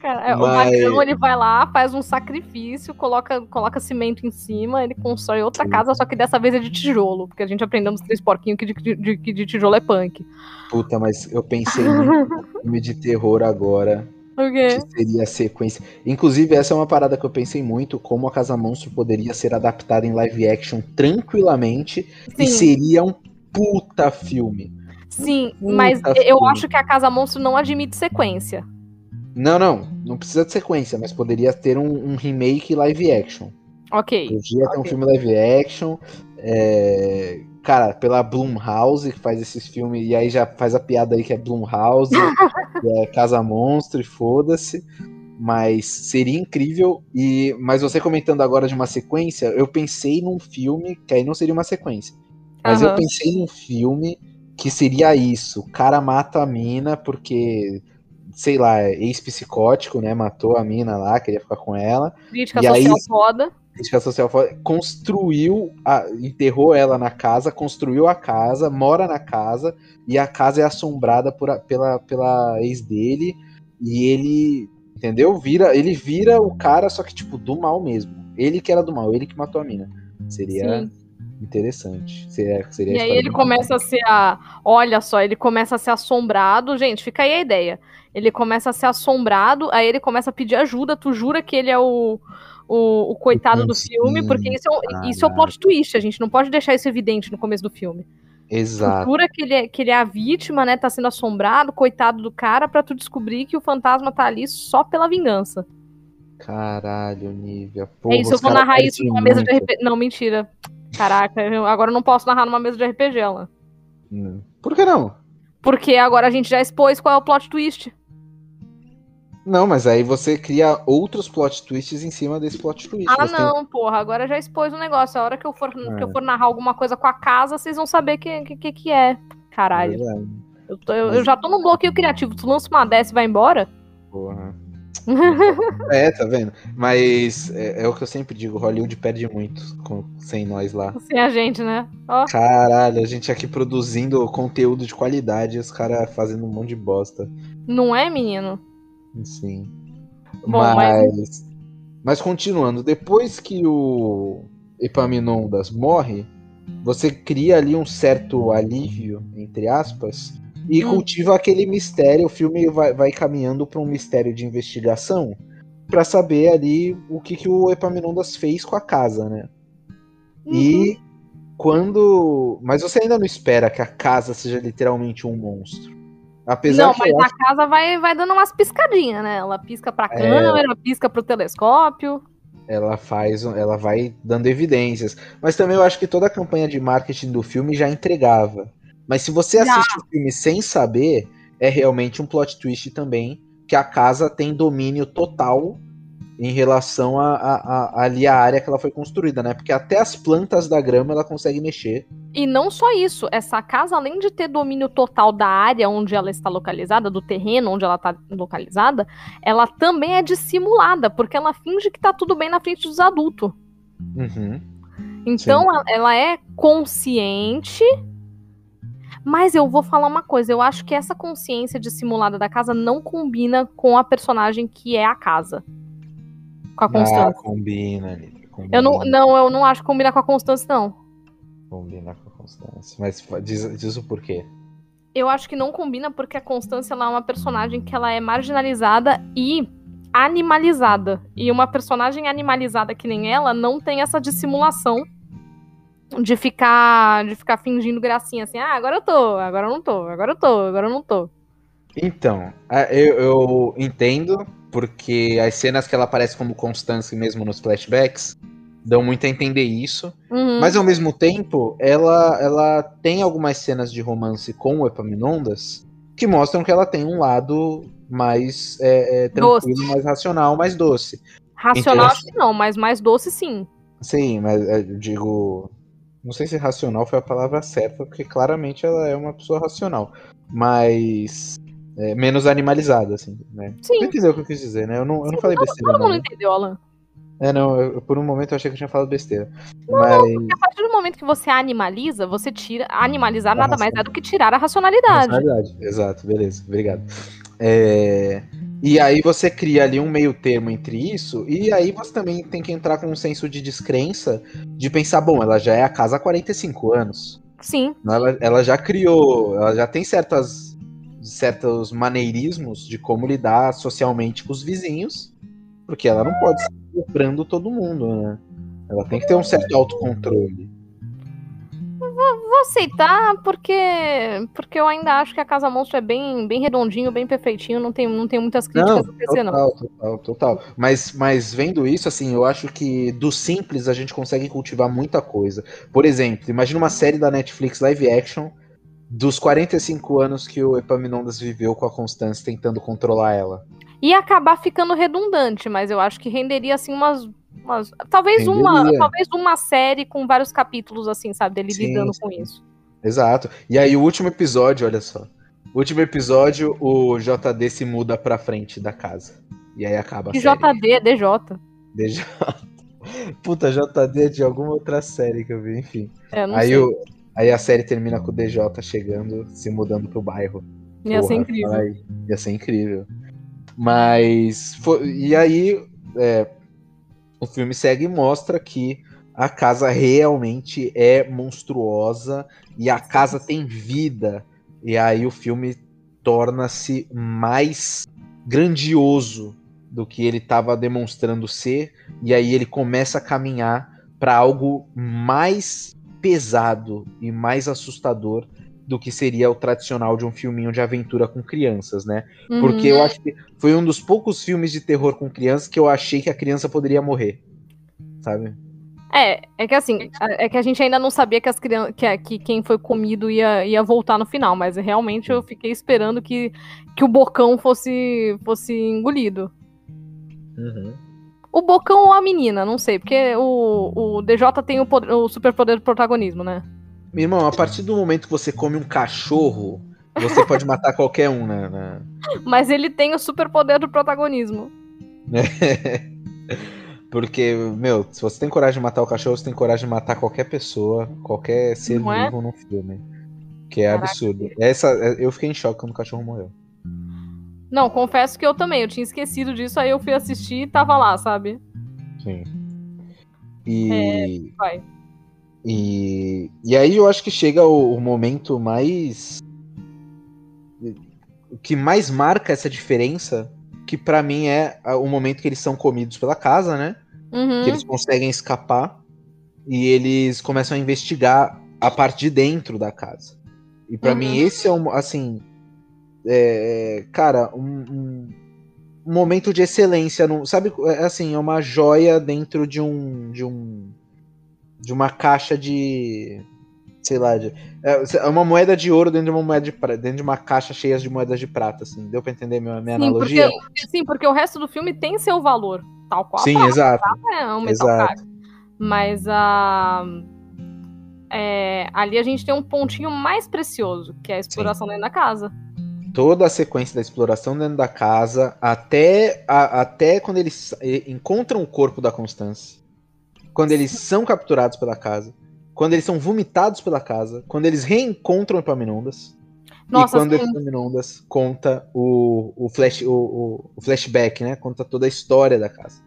Cara, Mas... O Magrão ele vai lá, faz um sacrifício, coloca, coloca cimento em cima, ele constrói outra casa, só que dessa vez é de tijolo, porque a gente aprendeu nos três porquinhos que de, de, de, de tijolo é punk. Puta, mas eu pensei no filme de terror agora. O quê? Que seria a sequência. Inclusive, essa é uma parada que eu pensei muito, como a Casa Monstro poderia ser adaptada em live action tranquilamente Sim. e seria um puta filme. Sim, puta mas filme. eu acho que a Casa Monstro não admite sequência. Não, não. Não precisa de sequência, mas poderia ter um, um remake live action. Ok. Podia ter okay. um filme live action. É, cara, pela Blumhouse, que faz esses filmes, e aí já faz a piada aí que é Blumhouse, [laughs] é Casa Monstro e foda-se. Mas seria incrível. E Mas você comentando agora de uma sequência, eu pensei num filme, que aí não seria uma sequência. Mas uhum. eu pensei num filme que seria isso. O cara mata a mina porque, sei lá, é ex-psicótico, né? Matou a mina lá, queria ficar com ela. Crítica social aí, foda crítica social construiu, a, enterrou ela na casa, construiu a casa, mora na casa, e a casa é assombrada por, pela, pela ex dele, e ele, entendeu? Vira, ele vira o cara, só que, tipo, do mal mesmo. Ele que era do mal, ele que matou a mina. Seria Sim. interessante. Seria, seria e aí ele começa a ser a. Olha só, ele começa a ser assombrado. Gente, fica aí a ideia. Ele começa a ser assombrado, aí ele começa a pedir ajuda. Tu jura que ele é o o, o coitado do filme, porque isso é, isso é o plot twist, a gente não pode deixar isso evidente no começo do filme. Exato. Procura que ele, é, que ele é a vítima, né? Tá sendo assombrado, coitado do cara, para tu descobrir que o fantasma tá ali só pela vingança. Caralho, Nívia. Porra, é isso, eu vou narrar isso numa mesa de RPG. Não, mentira. Caraca, eu, agora eu não posso narrar numa mesa de RPG, ela. Hum. Por que não? Porque agora a gente já expôs qual é o plot twist. Não, mas aí você cria outros plot twists em cima desse plot twist. Ah, você não, tem... porra. Agora já expôs o um negócio. A hora que eu, for, é. que eu for narrar alguma coisa com a casa, vocês vão saber o que, que, que é. Caralho. É eu, tô, eu, eu, já tô no bloqueio criativo. Tu lança uma dessa e vai embora? Porra. [laughs] é, tá vendo? Mas é, é, o que eu sempre digo, Hollywood perde muito com, sem nós lá. Sem a gente, né? Oh. Caralho, a gente aqui produzindo conteúdo de qualidade e os caras fazendo um monte de bosta. Não é, menino? Sim. Bom, mas... mas... mas continuando, depois que o Epaminondas morre, você cria ali um certo alívio, entre aspas, e hum. cultiva aquele mistério. O filme vai, vai caminhando para um mistério de investigação para saber ali o que, que o Epaminondas fez com a casa, né? Uhum. E quando. Mas você ainda não espera que a casa seja literalmente um monstro. Apesar não, mas a casa vai, vai dando umas piscadinhas, né? Ela pisca pra é. câmera, é... pisca pro telescópio. ela faz, ela vai dando evidências. Mas também eu acho que toda a campanha de marketing do filme já entregava. Mas se você assiste já. o filme sem saber, é realmente um plot twist também, que a casa tem domínio total em relação a, a, a, ali a área que ela foi construída, né? Porque até as plantas da grama ela consegue mexer. E não só isso, essa casa, além de ter domínio total da área onde ela está localizada, do terreno onde ela está localizada, ela também é dissimulada, porque ela finge que tá tudo bem na frente dos adultos. Uhum. Então ela, ela é consciente mas eu vou falar uma coisa, eu acho que essa consciência dissimulada da casa não combina com a personagem que é a casa com a Constância. Ah, combina, combina. Eu não, não, eu não acho que combina com a Constância, não. Combina com a Constância. Mas diz, diz o porquê. Eu acho que não combina porque a Constância ela é uma personagem que ela é marginalizada e animalizada. E uma personagem animalizada que nem ela não tem essa dissimulação de ficar de ficar fingindo gracinha assim, ah, agora eu tô, agora eu não tô, agora eu tô, agora eu não tô. Então, eu, eu entendo porque as cenas que ela aparece como Constance mesmo nos flashbacks dão muito a entender isso. Uhum. Mas ao mesmo tempo, ela, ela tem algumas cenas de romance com o Epaminondas que mostram que ela tem um lado mais é, é, tranquilo, doce. mais racional, mais doce. Racional então, acho que não, mas mais doce sim. Sim, mas é, eu digo. Não sei se racional foi a palavra certa, porque claramente ela é uma pessoa racional. Mas é, menos animalizado, assim, né? Sim. Você entendeu o que eu quis dizer, né? Eu não, eu não falei besteira. Todo mundo entendeu, Alan. É, não, eu, por um momento eu achei que eu tinha falado besteira. Não, mas... a partir do momento que você animaliza, você tira. Animalizar nada mais é do que tirar a racionalidade. Racionalidade, exato, beleza, obrigado. É... E aí você cria ali um meio termo entre isso, e aí você também tem que entrar com um senso de descrença, de pensar, bom, ela já é a casa há 45 anos. Sim. Ela, ela já criou, ela já tem certas certos maneirismos de como lidar socialmente com os vizinhos, porque ela não pode estar comprando todo mundo, né? Ela tem que ter um certo autocontrole. Vou, aceitar porque porque eu ainda acho que a Casa Monstro é bem, bem redondinho, bem perfeitinho, não tem, não tem muitas críticas não, total, não. Total, total. Mas, mas vendo isso, assim, eu acho que do simples a gente consegue cultivar muita coisa. Por exemplo, imagina uma série da Netflix live action dos 45 anos que o Epaminondas viveu com a Constância tentando controlar ela. Ia acabar ficando redundante, mas eu acho que renderia assim umas. umas talvez renderia. uma talvez uma série com vários capítulos, assim, sabe, dele sim, lidando sim. com isso. Exato. E aí o último episódio, olha só. O último episódio, o JD se muda pra frente da casa. E aí acaba e JD, DJ. DJ. Puta, JD é de alguma outra série que eu vi, enfim. É, aí sei. o Aí a série termina com o DJ chegando, se mudando pro bairro. Ia Porra, ser incrível. Aí, ia ser incrível. Mas. Foi, e aí. É, o filme segue e mostra que a casa realmente é monstruosa e a casa tem vida. E aí o filme torna-se mais grandioso do que ele estava demonstrando ser. E aí ele começa a caminhar para algo mais pesado e mais assustador do que seria o tradicional de um filminho de aventura com crianças, né? Uhum. Porque eu acho que foi um dos poucos filmes de terror com crianças que eu achei que a criança poderia morrer. Sabe? É, é que assim, é que a gente ainda não sabia que as crianças, que, que quem foi comido ia, ia voltar no final, mas realmente eu fiquei esperando que, que o bocão fosse fosse engolido. Uhum. O Bocão ou a menina, não sei, porque o, o DJ tem o, poder, o superpoder do protagonismo, né? Meu irmão, a partir do momento que você come um cachorro, você pode matar qualquer um, né? Mas ele tem o superpoder do protagonismo. [laughs] Porque, meu, se você tem coragem de matar o cachorro, você tem coragem de matar qualquer pessoa, qualquer ser não é? vivo é? no filme. Que é Caraca. absurdo. Essa, eu fiquei em choque quando o cachorro morreu. Não, confesso que eu também. Eu tinha esquecido disso, aí eu fui assistir e tava lá, sabe? Sim. E. É, vai. E, e aí eu acho que chega o, o momento mais. O que mais marca essa diferença, que para mim é o momento que eles são comidos pela casa, né? Uhum. Que eles conseguem escapar e eles começam a investigar a parte de dentro da casa. E para uhum. mim esse é um, assim, é, cara, um, um, momento de excelência, no, sabe? É assim, é uma joia dentro de um de um de uma caixa de sei lá, de, é, é uma moeda de ouro dentro de uma moeda de dentro de uma caixa cheia de moedas de prata, assim. Deu para entender minha, minha sim, analogia? Porque, sim, porque o resto do filme tem seu valor, tal qual. Sim, prata, exato. é um metal exato. Mas a é, ali a gente tem um pontinho mais precioso, que é a exploração sim. dentro da casa toda a sequência da exploração dentro da casa, até, a, até quando eles encontram o corpo da Constância, quando eles são capturados pela casa, quando eles são vomitados pela casa, quando eles reencontram Epaminondas. Nossa, e quando sim. Epaminondas conta o, o, flash, o, o, flashback, né? Conta toda a história da casa.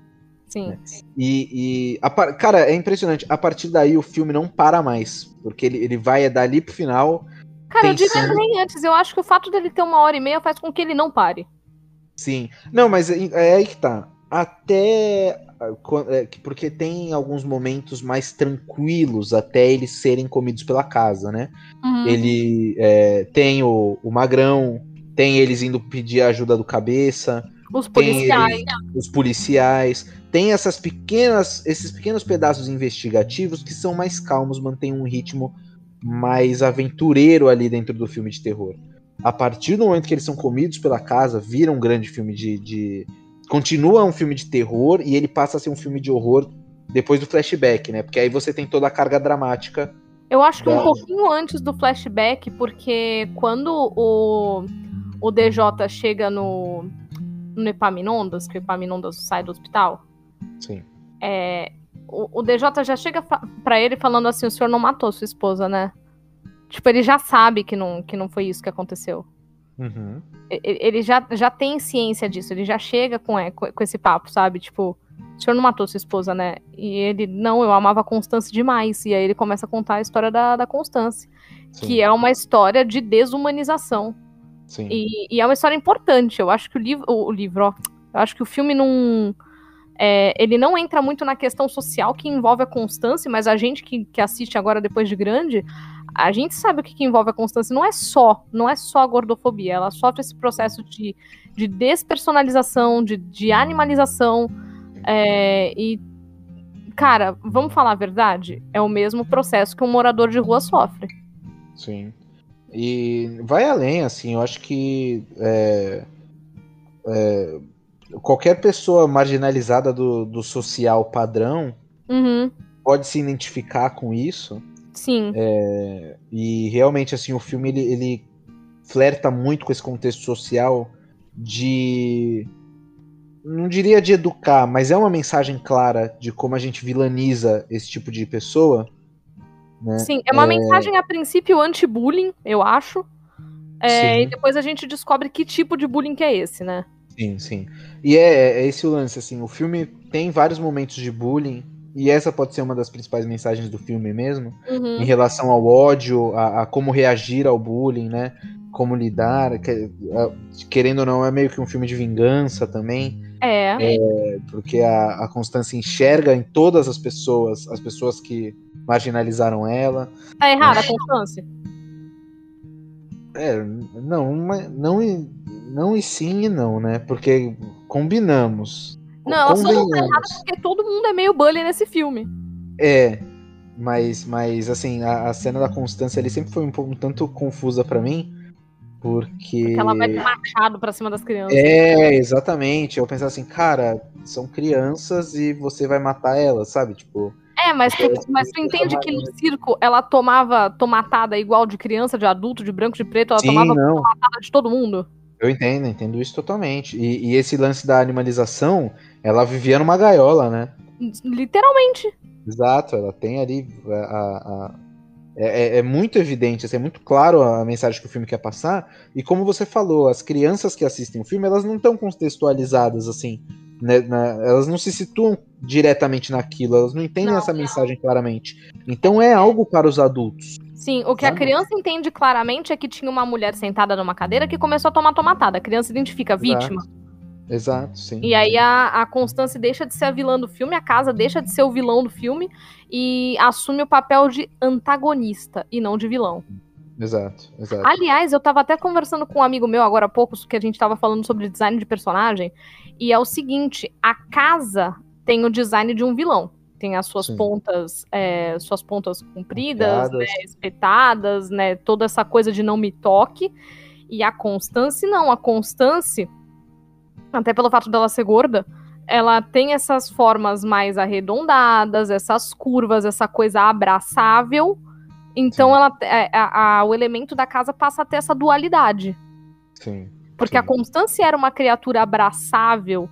Sim. Né? E, e a, cara, é impressionante. A partir daí o filme não para mais. Porque ele, ele vai é dali pro final Cara, eu digo nem antes. Eu acho que o fato dele ter uma hora e meia faz com que ele não pare. Sim. Não, mas é, é aí que tá. Até. É, porque tem alguns momentos mais tranquilos até eles serem comidos pela casa, né? Uhum. Ele é, tem o, o Magrão, tem eles indo pedir a ajuda do cabeça. Os policiais. Eles, os policiais. Tem essas pequenas, esses pequenos pedaços investigativos que são mais calmos, mantêm um ritmo mais aventureiro ali dentro do filme de terror. A partir do momento que eles são comidos pela casa, vira um grande filme de, de. Continua um filme de terror e ele passa a ser um filme de horror depois do flashback, né? Porque aí você tem toda a carga dramática. Eu acho que da... um pouquinho antes do flashback, porque quando o, o DJ chega no, no Epaminondas, que o Epaminondas sai do hospital. Sim. É, o, o DJ já chega para ele falando assim: o senhor não matou sua esposa, né? Tipo, ele já sabe que não, que não foi isso que aconteceu. Uhum. Ele, ele, já, já tem ciência disso, ele já chega com, é, com, esse papo, sabe? Tipo, o senhor não matou sua esposa, né? E ele, não, eu amava a Constância demais. E aí ele começa a contar a história da, da Constância, Sim. que é uma história de desumanização. Sim. E, e, é uma história importante. Eu acho que o livro, o, o livro, ó, eu acho que o filme não é, ele não entra muito na questão social que envolve a constância, mas a gente que, que assiste agora depois de grande, a gente sabe o que, que, envolve a constância. Não é só, não é só a gordofobia. Ela sofre esse processo de, de despersonalização, de, de animalização. É, e, cara, vamos falar a verdade? É o mesmo processo que um morador de rua sofre. Sim. E vai além, assim, eu acho que. É, é, qualquer pessoa marginalizada do, do social padrão uhum. pode se identificar com isso. Sim. É, e realmente, assim, o filme ele, ele flerta muito com esse contexto social de. Não diria de educar, mas é uma mensagem clara de como a gente vilaniza esse tipo de pessoa. Né? Sim, é uma é... mensagem a princípio anti-bullying, eu acho. É, e depois a gente descobre que tipo de bullying que é esse, né? Sim, sim. E é, é esse o lance, assim, o filme tem vários momentos de bullying, e essa pode ser uma das principais mensagens do filme mesmo, uhum. em relação ao ódio, a, a, como reagir ao bullying, né? Como lidar, que, a, querendo ou não, é meio que um filme de vingança também. É. é porque a, a Constância enxerga em todas as pessoas, as pessoas que marginalizaram ela. Tá errada a Constância? É, não, não, não e sim e não, né? Porque combinamos. Não, ela só não tá errada porque todo mundo é meio bully nesse filme. É, mas, mas assim, a, a cena da Constância ali sempre foi um, pouco, um tanto confusa para mim, porque... porque ela vai machado pra cima das crianças. É, exatamente. Eu pensava assim, cara, são crianças e você vai matar elas, sabe? Tipo... É, mas tu, mas tu entende que no circo ela tomava tomatada igual de criança, de adulto, de branco, de preto, ela Sim, tomava não. tomatada de todo mundo? Eu entendo, entendo isso totalmente. E, e, esse lance da animalização, ela vivia numa gaiola, né? Literalmente. Exato, ela tem ali a, a, a é, é, é, muito evidente, assim, é muito claro a mensagem que o filme quer passar. E como você falou, as crianças que assistem o filme, elas não estão contextualizadas assim né, na, elas não se situam diretamente naquilo, elas não entendem não, essa não. mensagem claramente. Então é algo para os adultos. Sim, o que sabe? a criança entende claramente é que tinha uma mulher sentada numa cadeira que começou a tomar tomatada. A criança identifica a vítima. Exato, sim. E aí a, a Constância deixa de ser a vilã do filme, a casa deixa de ser o vilão do filme e assume o papel de antagonista e não de vilão. Exato, exato. Aliás, eu tava até conversando com um amigo meu agora há pouco, que a gente tava falando sobre design de personagem, E é o seguinte: a casa tem o design de um vilão. Tem as suas Sim. pontas, é, suas pontas compridas, né, espetadas, né? Toda essa coisa de não me toque. E a Constance, não. A Constance, até pelo fato dela ser gorda, ela tem essas formas mais arredondadas, essas curvas, essa coisa abraçável. Então Sim. ela, é, a- a- o elemento da casa passa a ter essa dualidade. Sim. Porque Sim. a Constância era uma criatura abraçável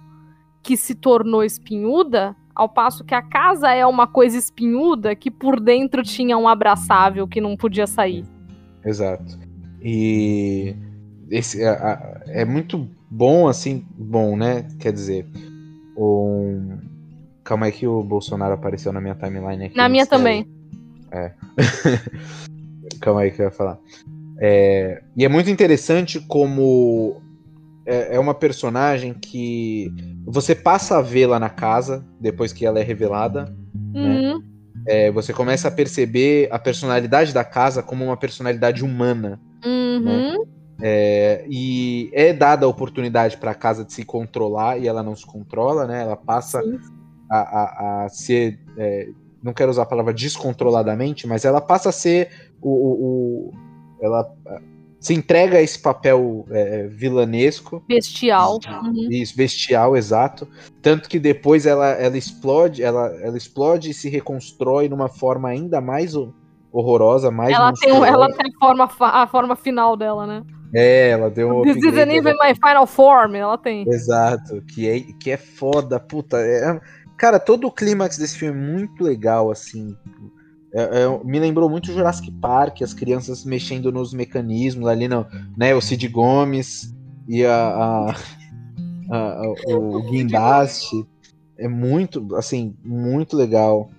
que se tornou espinhuda, ao passo que a casa é uma coisa espinhuda que por dentro tinha um abraçável que não podia sair. Exato. E esse a- a- é muito bom, assim, bom, né? Quer dizer, um... calma aí que o Bolsonaro apareceu na minha timeline aqui. Na minha também. [laughs] Calma aí que eu ia falar. É, e é muito interessante como é, é uma personagem que você passa a vê-la na casa depois que ela é revelada. Uhum. É, você começa a perceber a personalidade da casa como uma personalidade humana. Uhum. É, e é dada a oportunidade para a casa de se controlar e ela não se controla, né? Ela passa a, a- a ser. é, não quero usar a palavra descontroladamente, mas ela passa a ser o. o- o- ela se entrega a esse papel é, vilanesco. Bestial. Uhum. Isso, bestial, exato. Tanto que depois ela, ela explode, ela, ela explode e se reconstrói numa forma ainda mais ho- horrorosa, mais Ela tem, monstruosa. ela tem a, forma, a forma final dela, né? É, ela deu um This isn't even my final form. Ela tem. Exato, que é, que é foda, puta. é- cara, todo o clímax desse filme é muito legal, assim. É- é- me lembrou muito Jurassic Park, as crianças mexendo nos mecanismos ali, não, né? O Cid Gomes e a, a- a- a- o [laughs] guindaste. É muito, assim, muito legal.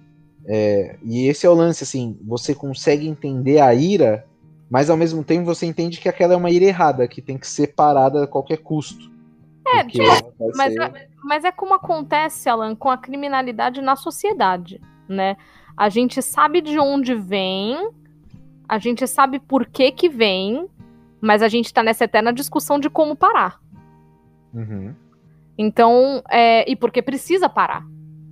É, e esse é o lance, assim, você consegue entender a ira, mas ao mesmo tempo você entende que aquela é uma ira errada, que tem que ser parada a qualquer custo. É, Porque vai Mas ser- é, mas é como acontece, Alan, com a criminalidade na sociedade, né? A gente sabe de onde vem, a gente sabe por que que vem, mas a gente tá nessa eterna discussão de como parar. Uhum. Então, é, e porque precisa parar.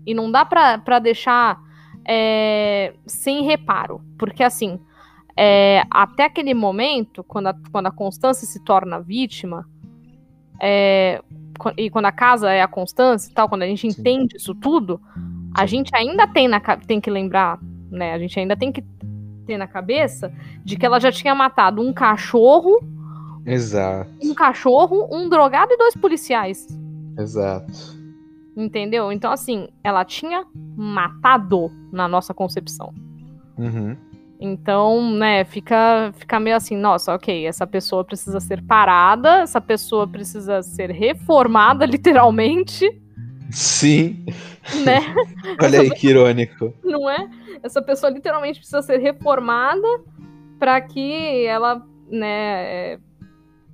E não dá pra, pra deixar é, sem reparo. Porque, assim, é, até aquele momento, quando a, quando a Constância se torna vítima, é, e quando a casa é a Constância e tal, quando a gente Sim. entende isso tudo, a gente ainda tem, na, tem que lembrar, né? A gente ainda tem que ter na cabeça de que ela já tinha matado um cachorro, Exato, um cachorro, um drogado e dois policiais. exato. Entendeu? Então, assim, ela tinha matado na nossa concepção. Uhum. Então, né, fica, fica meio assim, nossa, ok, essa pessoa precisa ser parada, essa pessoa precisa ser reformada, [laughs] literalmente, Sim, né? [laughs] olha aí que irônico. Não é? Essa pessoa literalmente precisa ser reformada para que ela, né,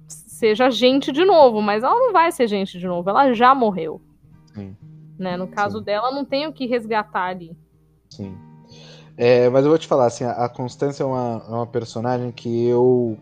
seja gente de novo, mas ela não vai ser gente de novo, ela já morreu. Sim. Né? No caso Sim. dela, não tem o que resgatar ali. Sim. É, mas eu vou te falar, assim, a, a Constância é uma, é uma personagem que eu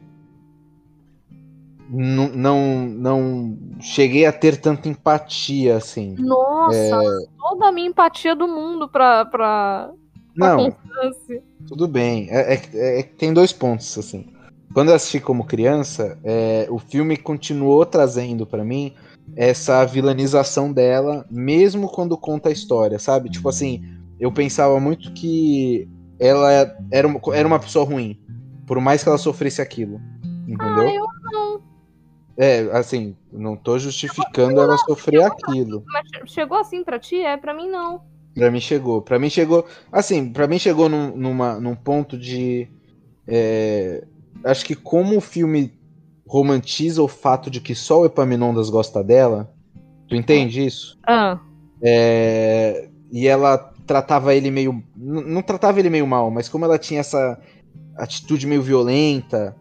não, não, não cheguei a ter tanta empatia, assim. Nossa, toda a minha empatia do mundo pra, pra, pra Não, Constance. tudo bem. É, é- é tem dois pontos, assim. Quando eu assisti como criança, é, o filme continuou trazendo pra mim essa vilanização dela, mesmo quando conta a história, sabe? Tipo assim, eu pensava muito que ela era uma, era uma pessoa ruim, por mais que ela sofresse aquilo. Entendeu? Ah, eu É, assim, não tô justificando ela sofrer aquilo. Mas che- chegou assim pra ti? É, pra mim não. Pra mim chegou. Pra mim chegou. Assim, pra mim chegou num, numa, num ponto de. é, acho que como o filme romantiza o fato de que só o Epaminondas gosta dela. Tu entende isso? Ah, É, e ela tratava ele meio. Não tratava ele meio mal, mas como ela tinha essa atitude meio violenta,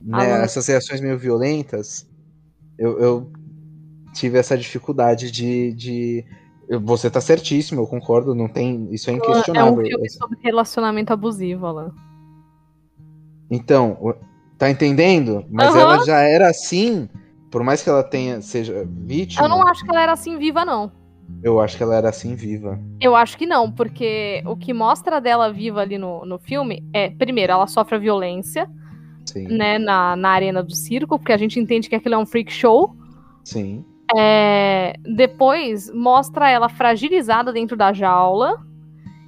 né, Ah, essas reações meio violentas, eu, eu tive essa dificuldade de. de... Você tá certíssimo, eu concordo, não tem. Isso é é um inquestionável. filme sobre relacionamento abusivo, Alan. Então, tá entendendo? Mas Aham. ela já era assim por mais que ela tenha seja vítima, Eu não acho que ela era assim viva, não. eu acho que ela era assim viva. Eu acho que não, porque o que mostra dela viva ali no, no filme é, primeiro, ela sofre violência, Sim. né, na, na arena do circo, porque a gente entende que aquilo é um freak show. Sim. É, depois mostra ela fragilizada dentro da jaula.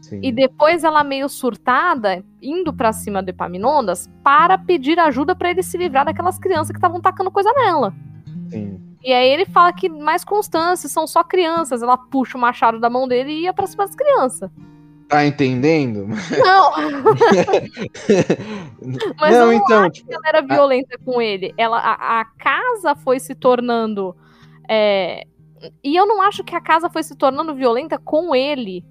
Sim. E depois ela meio surtada, indo pra cima do Epaminondas, para pedir ajuda pra ele se livrar daquelas crianças que estavam tacando coisa nela. Sim. E aí ele fala que mais constância, são só crianças. Ela puxa o machado da mão dele e ia pra cima das crianças. Tá entendendo? Não, [laughs] mas não, eu não então, tipo, ela era violenta com ele. Ela, a, a casa foi se tornando. é, E eu não acho que a casa foi se tornando violenta com ele.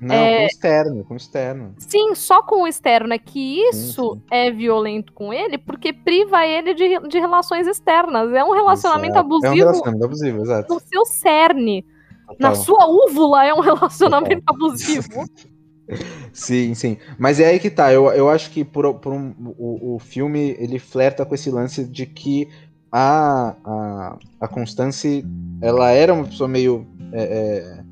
não, é- com externo, com externo. Sim, só com o externo. É que isso sim. é violento com ele porque priva ele de, de relações externas. É um relacionamento Exato. É um abusivo relacionamento abusivo, exato. no seu cerne. Na sua úvula é um [laughs] relacionamento abusivo. [laughs] Sim, sim. Mas é aí que tá. Eu, eu acho que por, por um, o, o filme ele flerta com esse lance de que a, a, a Constance ela era uma pessoa meio. é, é,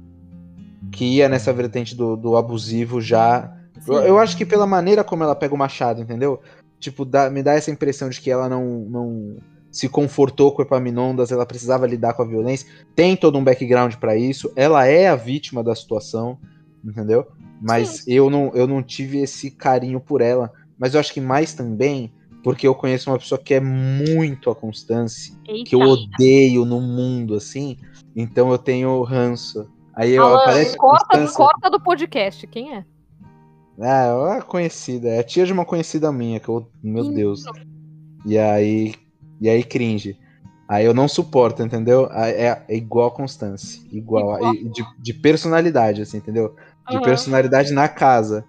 que ia nessa vertente do, do abusivo já. Eu, eu acho que pela maneira como ela pega o machado, entendeu? Tipo, dá- me dá essa impressão de que ela não, não se confortou com o Epaminondas, ela precisava lidar com a violência. Tem todo um background pra isso. Ela é a vítima da situação, entendeu? Mas eu não, eu não tive esse carinho por ela. Mas eu acho que mais também porque eu conheço uma pessoa que é muito a Constance, que eu Eita. odeio no mundo, assim. Então eu tenho ranço. Aí eu Alan, aparece corta, corta do podcast. Quem é? Ah, é uma conhecida. É a tia de uma conhecida minha, que eu. Meu Ih, Deus. E aí. E aí cringe. Aí eu não suporto, entendeu? É, é igual a Constance. Igual. Igual. De, de personalidade, assim, entendeu? De Aham. personalidade na casa.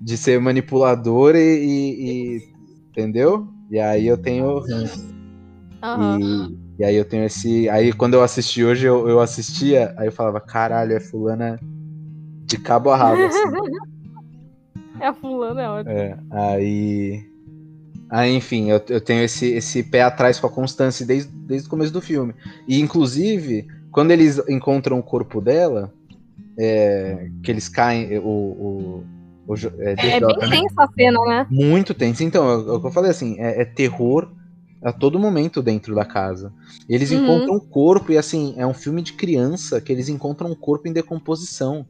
De ser manipulador e, e- e- Entendeu? E aí eu tenho. Aham. E, e aí eu tenho esse. Aí quando eu assisti hoje, eu, eu assistia, aí eu falava, caralho, é fulana de cabo a rabo, assim. [laughs] É a fulana, é ótimo. É, aí. Aí, enfim, eu, eu tenho esse, esse pé atrás com a Constance desde, desde o começo do filme. E, inclusive, quando eles encontram o corpo dela, é, que eles caem, o. o, o jo- é, É ela bem cair. tensa a cena, né? Muito tenso. Então, é o que eu falei assim, é, é terror a todo momento dentro da casa. Eles Uhum. encontram o corpo, e assim, é um filme de criança que eles encontram um corpo em decomposição.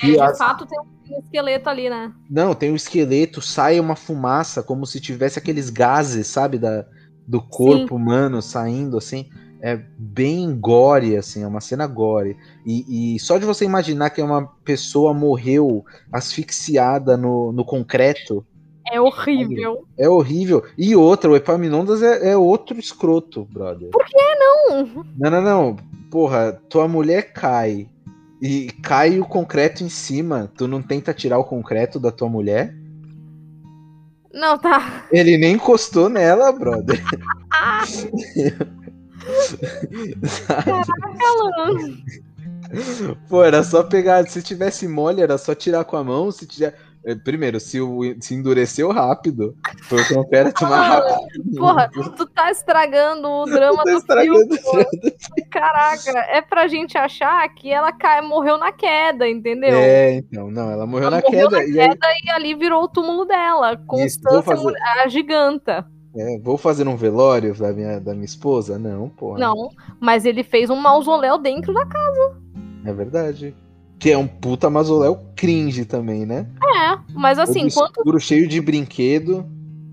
É, E de as- fato tem um esqueleto ali, né? Não, tem um esqueleto, sai uma fumaça, como se tivesse aqueles gases, sabe, da, do corpo humano saindo, assim. É bem gore, assim, é uma cena gore. E, e só de você imaginar que uma pessoa morreu asfixiada no, no concreto, É horrível. é horrível. E outra, o Epaminondas é, é outro escroto, brother. Por que não? Não, não, não. Porra, tua mulher cai e cai o concreto em cima. Tu não tenta tirar o concreto da tua mulher? Não, tá. Ele nem encostou nela, brother. [laughs] [laughs] Ah, Sabe? Alan. Pô, era só pegar. Se tivesse mole, era só tirar com a mão. Se tiver. eh, Primeiro, se, o, se endureceu rápido, foi o concreto mais rápido. Porra, tu tá estragando o drama Tá do estragando filme. Caraca, é pra gente achar que ela cai, morreu na queda, entendeu? É, então, não, ela morreu Ela na morreu queda. na E aí, e ali virou o túmulo dela. Constância, fazer- a giganta. É, vou fazer um velório da minha, da minha esposa? Não, porra. Não, mas ele fez um mausoléu dentro da casa. É verdade. Que é um puta mausoléu cringe também, né? É, mas assim, quanto. escuro, cheio de brinquedo.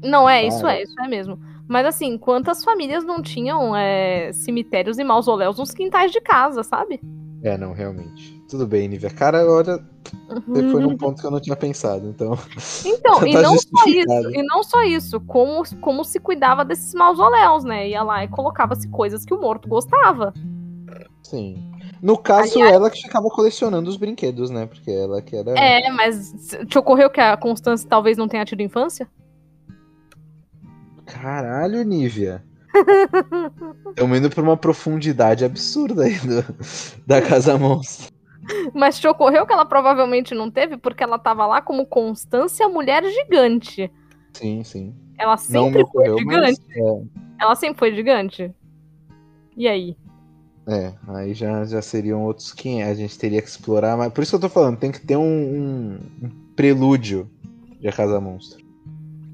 Não, é, isso Cara. é, isso é mesmo. Mas assim, quantas famílias não tinham é, cemitérios e mausoléus nos quintais de casa, sabe? É, não, realmente. Tudo bem, Nívia. Cara, olha, você foi num ponto que eu não tinha pensado, então. Então, [laughs] e Tá não só isso, e não só isso, como, como se cuidava desses mausoléus, né? Ia lá e colocava-se coisas que o morto gostava. Sim. No caso, ela que ficava colecionando os brinquedos, né? Porque ela que era. É, mas te ocorreu que a Constância talvez não tenha tido infância? Caralho, Nívia. Estamos indo pra uma profundidade absurda aí do- da Casa Monstro. Mas te ocorreu que ela provavelmente não teve porque ela tava lá como Constância mulher gigante. Sim, sim. Ela sempre foi ocorreu, mas. gigante. Ela sempre foi gigante. E aí? É, aí já, já seriam outros 500. A gente teria que explorar, mas por isso que eu tô falando, tem que ter um, um, um prelúdio de A Casa Monstro.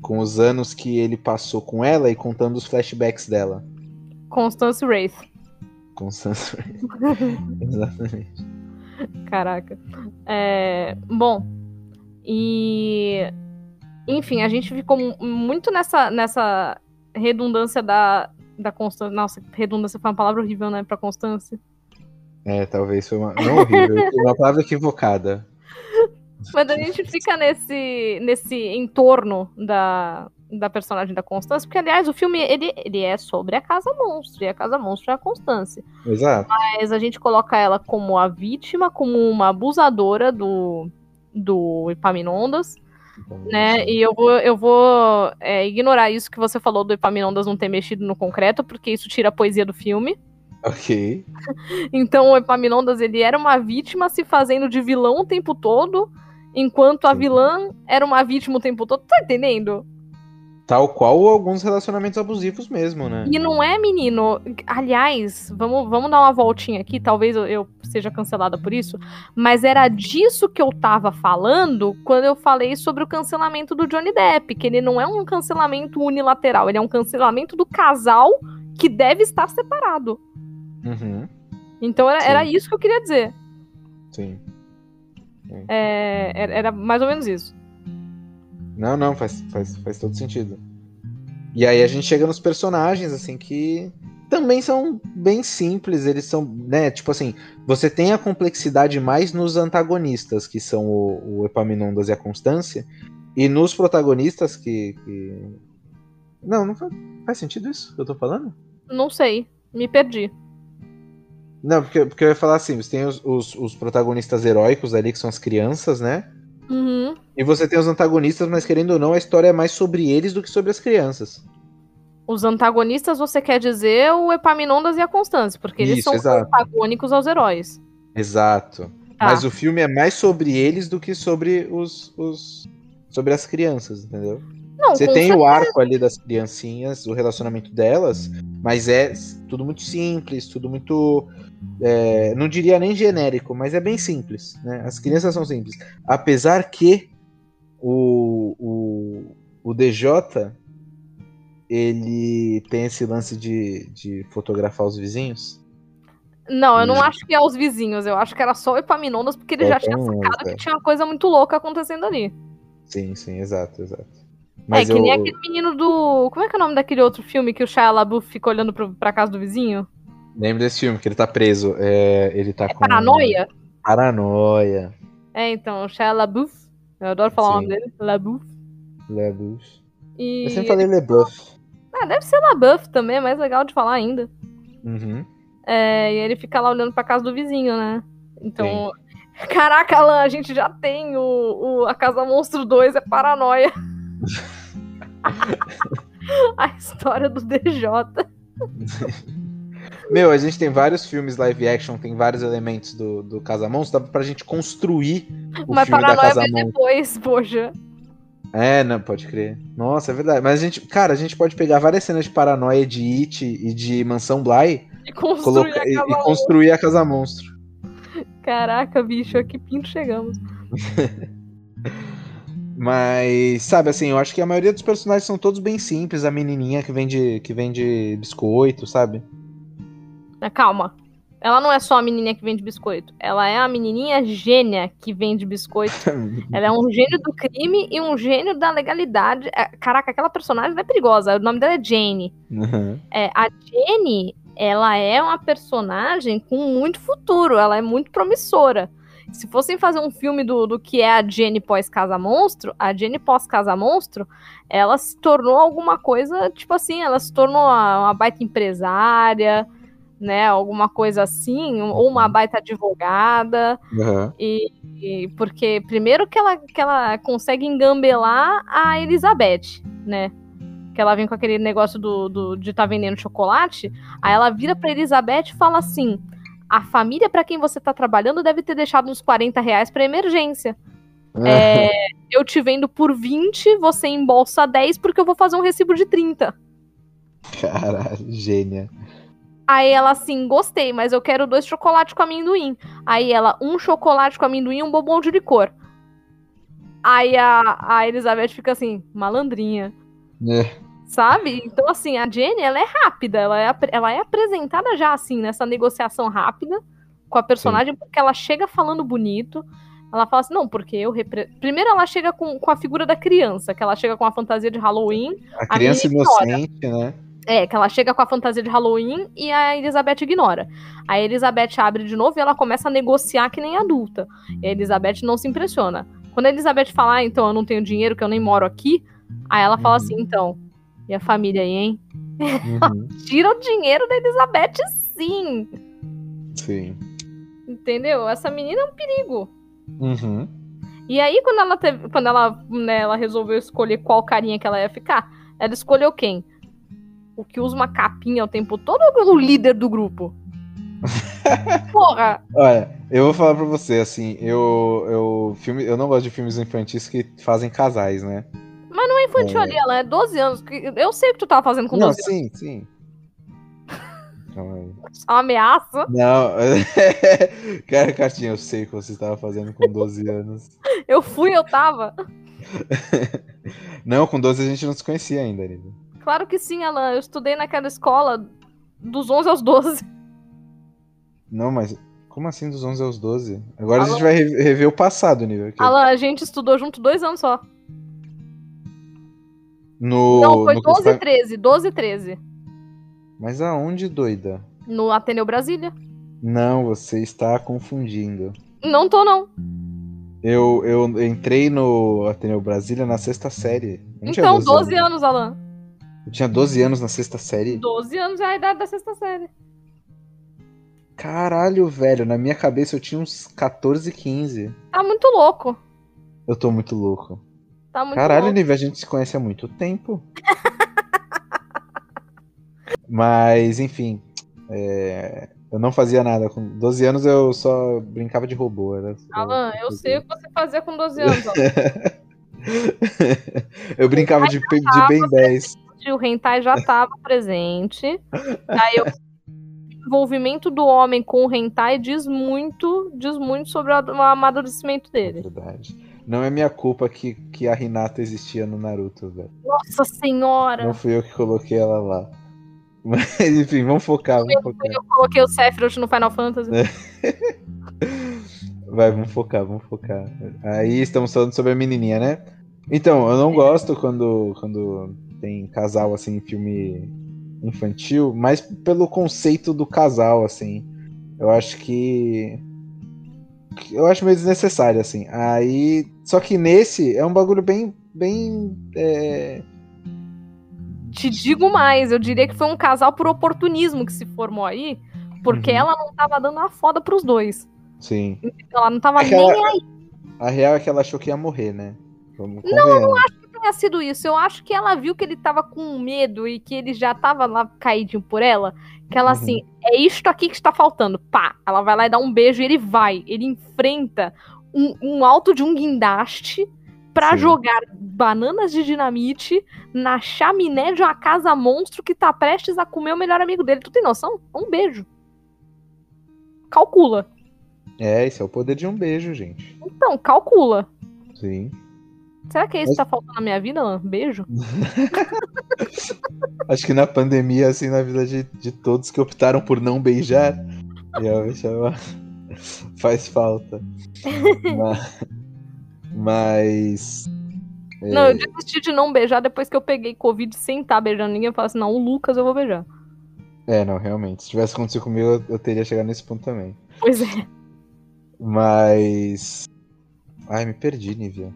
Com os anos que ele passou com ela e contando os flashbacks dela. Constance Wraith. Constance Wraith. [laughs] Exatamente. [laughs] Caraca. É, bom, e. Enfim, a gente ficou muito nessa, nessa redundância da, da Constância. Nossa, redundância foi uma palavra horrível, né, pra Constância. É, talvez foi uma. Não horrível, uma palavra equivocada. [laughs] Mas a gente fica nesse, nesse entorno da, da personagem da Constância, porque, aliás, o filme ele, ele é sobre a Casa Monstro, e a Casa Monstro é a Constância. Exato. Mas a gente coloca ela como a vítima, como uma abusadora do, do Epaminondas. Né? E eu vou, eu vou é, ignorar isso que você falou do Epaminondas não ter mexido no concreto, porque isso tira a poesia do filme. Ok. [laughs] então o Epaminondas ele era uma vítima se fazendo de vilão o tempo todo, enquanto a vilã era uma vítima o tempo todo. Tá entendendo? Tal qual alguns relacionamentos abusivos mesmo, né? E não é, menino. Aliás, vamos, vamos dar uma voltinha aqui, talvez eu, eu seja cancelada por isso, mas era disso que eu tava falando quando eu falei sobre o cancelamento do Johnny Depp, que ele não é um cancelamento unilateral, ele é um cancelamento do casal que deve estar separado. Uhum. Então era, era isso que eu queria dizer. Sim. É, era mais ou menos isso. Não, não, faz, faz, faz todo sentido. E aí a gente chega nos personagens, assim, que também são bem simples, eles são, né, tipo assim, você tem a complexidade mais nos antagonistas, que são o, o Epaminondas e a Constância, e nos protagonistas que, que... Não, não faz, faz sentido isso que eu tô falando? Não sei, me perdi. Não, porque, porque eu ia falar assim, você tem os, os, os protagonistas heróicos ali, que são as crianças, né? Uhum. E você tem os antagonistas, mas querendo ou não, a história é mais sobre eles do que sobre as crianças. Os antagonistas, você quer dizer o Epaminondas e a Constância, porque eles Isso, são exato. antagônicos aos heróis. Exato. Tá. Mas o filme é mais sobre eles do que sobre os, os sobre as crianças, entendeu? Não, Você tem certeza. o arco ali das criancinhas, o relacionamento delas, mas é tudo muito simples, tudo muito. é, não diria nem genérico, mas é bem simples. Né? As crianças são simples. Apesar que o, o, o DJ ele tem esse lance de, de fotografar os vizinhos. Não, eu não Hum. acho que é os vizinhos, eu acho que era só o Epaminondas, porque ele Só já tinha sacado é. que tinha uma coisa muito louca acontecendo ali. Sim, sim, exato, exato. É, Mas que eu, nem aquele menino do. Como é que é o nome daquele outro filme que o Shia LaBeouf fica olhando pro, pra casa do vizinho? lembro desse filme, que ele tá preso. É, ele tá É com. Paranoia? Paranoia. É, então, o Shia LaBeouf. Eu adoro falar o Sim. nome dele. LaBeouf. Lebus. E... Eu sempre falei LeBuff. Ah, deve ser LaBeouf também, é mais legal de falar ainda. Uhum. É, e ele fica lá olhando pra casa do vizinho, né? Então. [laughs] Caraca, Alan, a gente já tem o, o- a Casa Monstro 2, é paranoia. [laughs] [laughs] a história do DJ. [laughs] Meu, a gente tem vários filmes live action, tem vários elementos do, do Casa Monstro, dá pra gente construir o Mas filme da paranoia Casa vem Monstro. depois, poxa. É, não, pode crer. Nossa, é verdade. Mas a gente, cara, a gente pode pegar várias cenas de paranoia de It e de Mansão Bly E construir colocar, a e, Casa e construir a Casa Monstro. Caraca, bicho, a que pinto chegamos. [laughs] Mas, sabe, assim, eu acho que a maioria dos personagens são todos bem simples. A menininha que vende, que vende biscoito, sabe? Mas calma. Ela não é só a menininha que vende biscoito. Ela é a menininha gênia que vende biscoito. [laughs] Ela é um gênio do crime e um gênio da legalidade. É, Caraca, aquela personagem é perigosa. O nome dela é Jane. Uhum. É, a Jenny, ela é uma personagem com muito futuro, ela é muito promissora. Se fossem fazer um filme do, do que é a Jenny pós-Casa Monstro, a Jenny pós-Casa Monstro, ela se tornou alguma coisa, tipo assim, ela se tornou uma, uma baita empresária, né, alguma coisa assim, ou uma baita advogada, Uhum. e, e- porque primeiro que ela, que ela consegue engambelar a Elizabeth, né? Que ela vem com aquele negócio do, do- de estar vendendo chocolate. Aí ela vira pra Elizabeth e fala assim: a família pra quem você tá trabalhando deve ter deixado uns 40 reais pra emergência. É, eu te vendo por 20, você embolsa 10 porque eu vou fazer um recibo de 30. Caralho, gênia. Aí ela assim, gostei, mas eu quero dois chocolates com amendoim. Aí ela, um chocolate com amendoim e um bombom de licor. Aí a, a Elizabeth fica assim, malandrinha. É. Sabe? Então, assim, a Jenny, ela é rápida. Ela é, ela é apresentada já, assim, nessa negociação rápida com a personagem, Sim. porque ela chega falando bonito. Ela fala assim, não, porque eu repre... Primeiro ela chega com, com a figura da criança, que ela chega com a fantasia de Halloween. A criança a inocente, né? É, que ela chega com a fantasia de Halloween e a Elizabeth ignora. A Elizabeth abre de novo e ela começa a negociar que nem adulta. E a Elizabeth não se impressiona. Quando a Elizabeth fala, ah, então eu não tenho dinheiro, que eu nem moro aqui, aí ela fala assim, então, e a família aí, hein? Uhum. [laughs] Tira o dinheiro da Elizabeth, sim. Sim. Entendeu? Essa menina é um perigo. Uhum. E aí, quando ela teve, quando ela, né, ela resolveu escolher qual carinha que ela ia ficar, ela escolheu quem? O que usa uma capinha o tempo todo ou o líder do grupo? [laughs] Porra! Olha, eu vou falar pra você, assim, eu, eu, filme, eu não gosto de filmes infantis que fazem casais, né? Mas não é infantil é. ali, ela é 12 anos. Eu sei o que tu tava fazendo com 12 não, anos. Sim, [laughs] sim. Só uma ameaça? Não, [laughs] cara, Cartinha, eu sei o que você estava fazendo com 12 [laughs] anos. eu fui, eu tava. não, com 12 a gente não se conhecia ainda, Lívia. Claro que sim, Alan. Eu estudei naquela escola dos 11 aos 12. Não, mas como assim dos 11 aos 12? Agora Alan... a gente vai rever o passado, nível. Alan, a gente estudou junto dois anos só. No, Não, foi no 12 e 13. 12 e 13. Mas aonde, doida? No Ateneu Brasília. Não, você está confundindo. Não tô, não. Eu, eu entrei no Ateneu Brasília na sexta série. então, 12, 12 anos, Alan. Eu tinha 12 anos na sexta série? 12 anos é a idade da sexta série. Caralho, velho, na minha cabeça eu tinha uns 14, 15. Tá muito louco. Eu tô muito louco. Tá muito Caralho, Nive, a gente se conhece há muito tempo. [laughs] Mas, enfim. É... Eu não fazia nada. Com 12 anos eu só brincava de robô. Era. Alan, eu sei o que você fazia com 12 anos. [laughs] eu brincava de, de Ben 10. O hentai já estava presente. Aí eu envolvimento do homem com o hentai diz muito, diz muito sobre o amadurecimento dele. É verdade. Não é minha culpa que, que a Renata existia no Naruto, velho. Nossa senhora! Não fui eu que coloquei ela lá. [laughs] Mas, enfim, vamos focar, vamos eu, focar. Eu coloquei o Sephiroth no Final Fantasy. [laughs] Vai, vamos focar, vamos focar. Aí estamos falando sobre a menininha, né? Então, eu não gosto quando, quando tem casal, assim, em filme infantil, mas pelo conceito do casal, assim. Eu acho que eu acho meio desnecessário, assim. Aí. Só que nesse é um bagulho bem. bem. É... Te digo mais, eu diria que foi um casal por oportunismo que se formou aí, porque uhum. ela não tava dando a foda pros dois. Sim. Ela não tava Aquela... nem aí. A real é que ela achou que ia morrer, né? Vamos não, não acho que tenha sido isso. Eu acho que ela viu que ele tava com medo e que ele já tava lá caidinho por ela. Que ela, uhum. assim, é isto aqui que está faltando. Pá! Ela vai lá e dá um beijo e ele vai. Ele enfrenta um, um alto de um guindaste para jogar bananas de dinamite na chaminé de uma casa monstro que tá prestes a comer o melhor amigo dele. Tu tem noção? Um beijo. Calcula. É, esse é o poder de um beijo, gente. Então, calcula. Sim. Será que é isso que tá faltando na minha vida, Alan? Beijo? [laughs] Acho que na pandemia, assim, na vida de, de todos que optaram por não beijar, realmente [laughs] faz falta. [laughs] mas. mas é... Não, eu desisti de não beijar depois que eu peguei Covid sem estar beijando ninguém. Eu falei assim: não, o Lucas eu vou beijar. É, não, realmente. Se tivesse acontecido comigo, eu, eu teria chegado nesse ponto também. Pois é. Mas. Ai, me perdi, Nivea.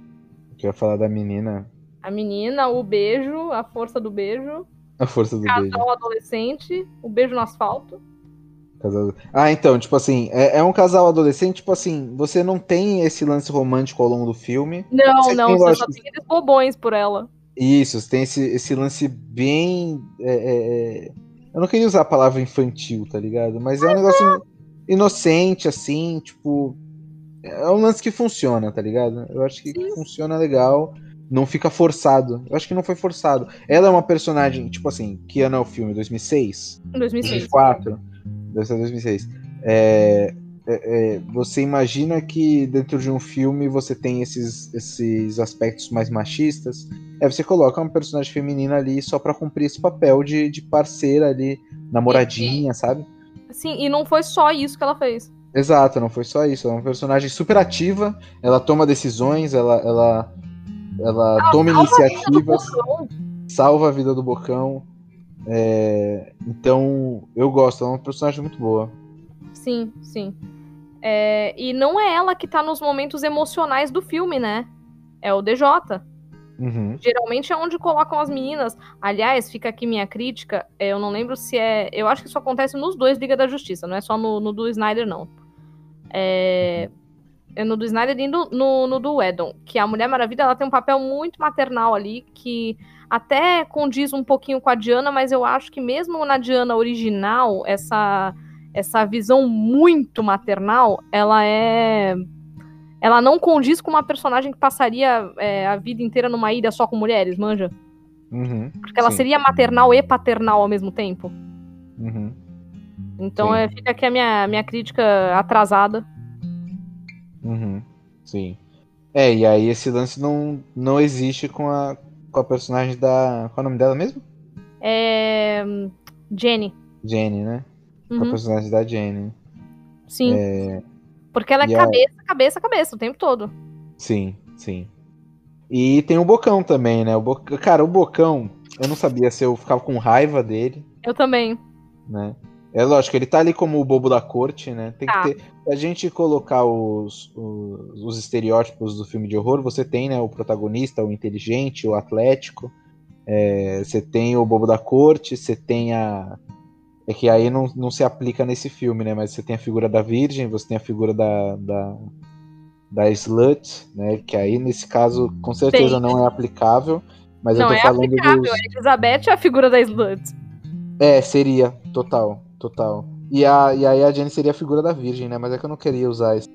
Que ia falar da menina. A menina, o beijo, a força do beijo. A força do casal beijo. Casal adolescente, o beijo no asfalto. Casal... Ah, então, tipo assim, é, é, um casal adolescente, tipo assim, você não tem esse lance romântico ao longo do filme. Não, você não, tem, você só tem aqueles bobões por ela. Isso, você tem esse, esse lance bem. É, é, é, eu não queria usar a palavra infantil, tá ligado? Mas é um negócio inocente, assim, tipo. É um lance que funciona, tá ligado? Eu acho que Sim. funciona legal. não fica forçado. Eu acho que não foi forçado. Ela é uma personagem, tipo assim, que ano é o filme? 2006? 2006. 2004? Deve ser 2006. É, é, é, você imagina que dentro de um filme você tem esses, esses aspectos mais machistas. Aí você coloca uma personagem feminina ali só para cumprir esse papel de, de parceira ali, namoradinha, sabe? Sim, e não foi só isso que ela fez. Exato, não foi só isso. Ela é uma personagem super ativa, ela toma decisões, ela, ela, ela Ela toma salva iniciativas, salva a vida do Bocão. É, então, eu gosto, ela é uma personagem muito boa. Sim, sim. É, e não é ela que tá nos momentos emocionais do filme, né? É o DJ. Uhum. Geralmente é onde colocam as meninas. Aliás, fica aqui minha crítica. é, Eu não lembro se é. Eu acho que isso acontece nos dois Liga da Justiça, não é só no, no do Snyder, não. É, é no do Snyder e no, no, no do Edon. Que a Mulher Maravilha ela tem um papel muito maternal ali, que até condiz um pouquinho com a Diana, mas eu acho que mesmo na Diana original, essa, essa visão muito maternal, ela é. Ela não condiz com uma personagem que passaria é, a vida inteira numa ilha só com mulheres, manja? Uhum. Porque ela Sim. seria maternal e paternal ao mesmo tempo. Uhum. Então é, fica aqui a minha, minha crítica atrasada. Uhum. Sim. É, e aí esse lance não, não existe com a, com a personagem da. Qual é o nome dela mesmo? É. Jenny. Jenny, né? Com a Uhum, personagem da Jenny. sim. É, Porque ela é e a- cabeça, cabeça, cabeça o tempo todo. sim, sim. E tem o Bocão também, né? O Bo... Cara, o Bocão, eu não sabia se eu ficava com raiva dele, Eu também. né? É lógico, ele tá ali como o bobo da corte, né? Tem Tá. que ter. Pra gente colocar os, os, os estereótipos do filme de horror, você tem, né, o protagonista, o inteligente, o atlético. É, você tem o bobo da corte, você tem a. É que aí não, não se aplica nesse filme, né? Mas você tem a figura da virgem, você tem a figura da. da, da slut, né? Que aí, nesse caso, com certeza Tem. não é aplicável. Mas não eu tô é falando aplicável. dos. A Elizabeth é a figura da Slut. É, seria, total, total. E, a, e aí a Jenny seria a figura da virgem, né? Mas é que eu não queria usar esse.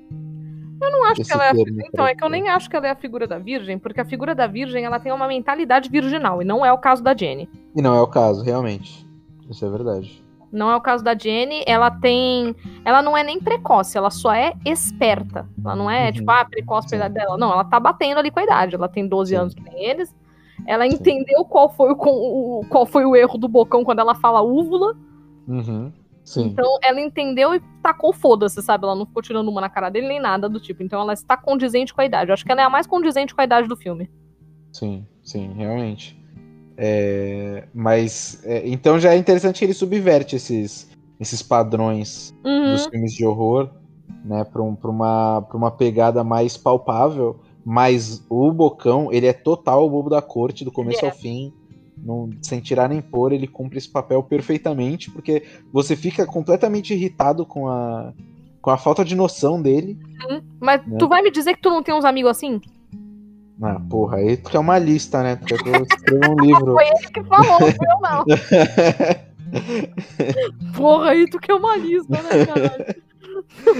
Eu não acho esse que ela é a... Então, é que eu nem acho que ela é a figura da Virgem, porque a figura da Virgem ela tem uma mentalidade virginal, e não é o caso da Jenny. E não é o caso, realmente. Isso é verdade. Não é o caso da Jenny, ela tem. Ela não é nem precoce, ela só é esperta. Ela não é, Uhum. tipo, ah, precoce pela idade dela. Não, ela tá batendo ali com a idade. Ela tem 12 Sim. anos que nem eles. Ela entendeu qual foi o, o- qual foi o erro do bocão quando ela fala úvula. Uhum. Sim. Então ela entendeu e tacou foda-se, sabe? Ela não ficou tirando uma na cara dele nem nada do tipo. Então ela está condizente com a idade. Eu acho que ela é a mais condizente com a idade do filme. Sim, sim, realmente. É, mas é, então já é interessante que ele subverte esses, esses padrões Uhum. dos filmes de horror, né, para um, uma, pra uma pegada mais palpável. Mas o Bocão, ele é total o bobo da corte, do começo Ele é. ao fim. Não, sem tirar nem pôr, ele cumpre esse papel perfeitamente, porque você fica completamente irritado com a, com a falta de noção dele. Mas Né? tu vai me dizer que tu não tem uns amigos assim? Ah, porra, aí tu quer uma lista, né? Tu quer que eu escreva um livro. Foi ele que falou, não foi eu não. Porra, aí tu quer uma lista, né, caralho?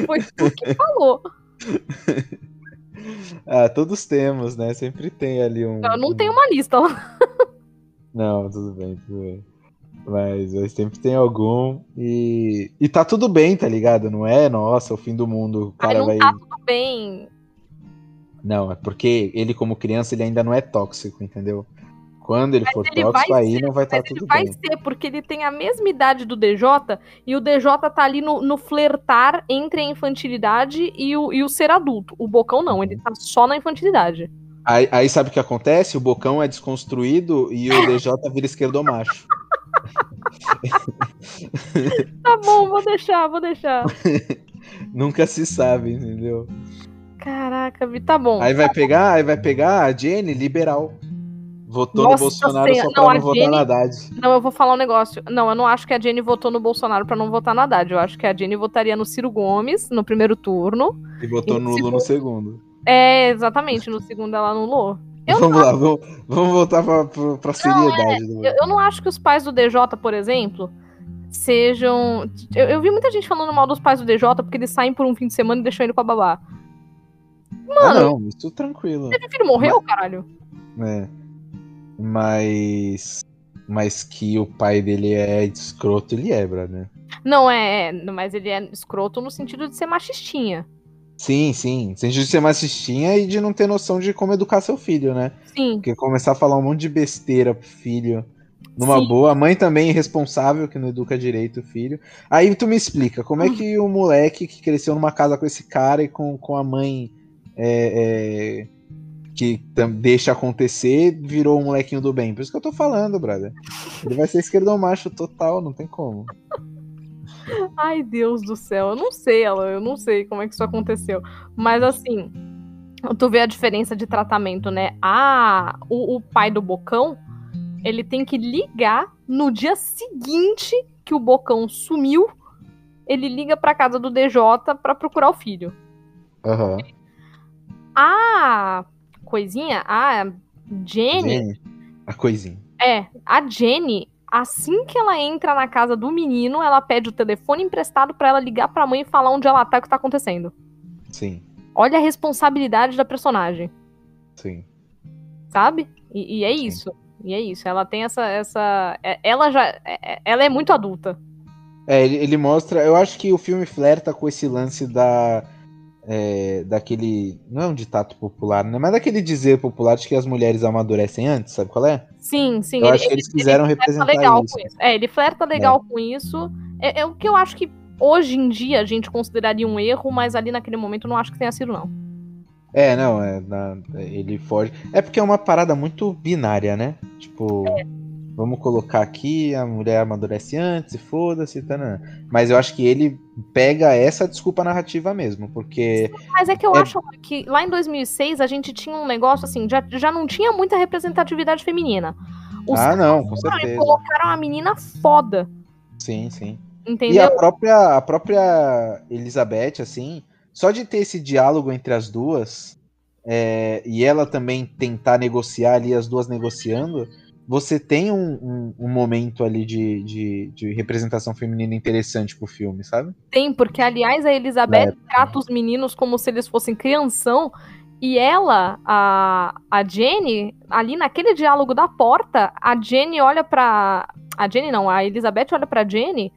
Foi tu que falou. ah, todos temos, né? Sempre tem ali um. Eu não tenho uma lista lá. Não, tudo bem, tudo bem. Mas, mas sempre tem algum. E, e tá tudo bem, tá ligado? Não é, nossa, o fim do mundo. O Ai, cara não vai. tá tudo bem. Não, é porque ele, como criança, ele ainda não é tóxico, entendeu? Quando ele for ele tóxico, vai aí ser, não vai estar Mas ele tudo vai bem. ser, porque ele tem a mesma idade do DJ e o DJ tá ali no, no flertar entre a infantilidade e o, e o ser adulto. O Bocão não, ele tá só na infantilidade. Aí, aí sabe o que acontece? O bocão é desconstruído e o DJ vira esquerdomacho. Tá bom, vou deixar, vou deixar. [laughs] Nunca se sabe, entendeu? Caraca, tá bom. Aí vai pegar, aí vai pegar a Jenny liberal. Votou Nossa no Bolsonaro Senhora, só pra não, não, votar Jenny- na Haddad. Não, eu vou falar um negócio. Não, eu não acho que a Jenny votou no Bolsonaro pra não votar na Haddad. Eu acho que a Jenny votaria no Ciro Gomes no primeiro turno. E votou E no Lula no segundo. É, exatamente, no segundo ela anulou. Eu vamos lá, vamos, vamos voltar pra, pra, pra seriedade. do- Eu, eu não acho que os pais do DJ, por exemplo, sejam. Eu, eu vi muita gente falando mal dos pais do DJ porque eles saem por um fim de semana e deixam ele com a babá. Ah, não, isso tranquilo. Meu filho morreu, caralho. né? Mas. Mas que o pai dele é escroto, ele é, brother. Não, é, é, mas ele é escroto no sentido de ser machistinha. Sim, sim. No sentido de ser machistinha e de não ter noção de como educar seu filho, né? Sim. Porque começar a falar um monte de besteira pro filho numa Sim. boa, a mãe também é irresponsável, que não educa direito o filho. Aí tu me explica, como é que o moleque que cresceu numa casa com esse cara e com, com a mãe é, é, que deixa acontecer, virou um molequinho do bem? Por isso que eu tô falando, brother. Ele vai ser esquerdão macho total, não tem como. Ai, Deus do céu, eu não sei, ela, eu não sei como é que isso aconteceu. Mas assim, tu vê a diferença de tratamento, né? Ah, o, o pai do Bocão, ele tem que ligar no dia seguinte que o Bocão sumiu, ele liga pra casa do DJ pra procurar o filho. Aham. A coisinha, a Jenny, Jenny, A coisinha. é, a Jenny, assim que ela entra na casa do menino, ela pede o telefone emprestado pra ela ligar pra mãe e falar onde ela tá e o que tá acontecendo. Sim, Olha a responsabilidade da personagem, sim. sabe? E, e é Sim. isso. E é isso. Ela tem essa. essa é- ela já. é- é- Ela é muito adulta. É, ele, ele mostra. Eu acho que o filme flerta com esse lance da. É, daquele. Não é um ditado popular, né? Mas daquele dizer popular de que as mulheres amadurecem antes, sabe qual é? Sim, sim. Eu acho que eles quiseram flerta representar legal isso. com isso. É, ele flerta legal com isso. É, é o que eu acho que hoje em dia a gente consideraria um erro, mas ali naquele momento eu não acho que tenha sido, não. É, não, é, na- ele foge. É porque é uma parada muito binária, né? Tipo, vamos colocar aqui, a mulher amadurece antes, e foda-se, tá, né? Mas eu acho que ele pega essa desculpa narrativa mesmo, porque. Mas é que eu É- acho que lá em 2006 a gente tinha um negócio assim, já, já não tinha muita representatividade feminina. Os ah, não, com e certeza. colocaram a menina foda, Sim, sim. E entendeu? a própria, a própria Elizabeth, assim, só de ter esse diálogo entre as duas, é, e ela também tentar negociar ali, as duas negociando, você tem um, um- um momento ali de, de, de representação feminina interessante pro filme, sabe? Tem, porque, aliás, a Elizabeth É. trata os meninos como se eles fossem crianção. E ela, a, a Jenny, ali naquele diálogo da porta, a Jenny olha pra. A Jenny não, a Elizabeth olha pra Jenny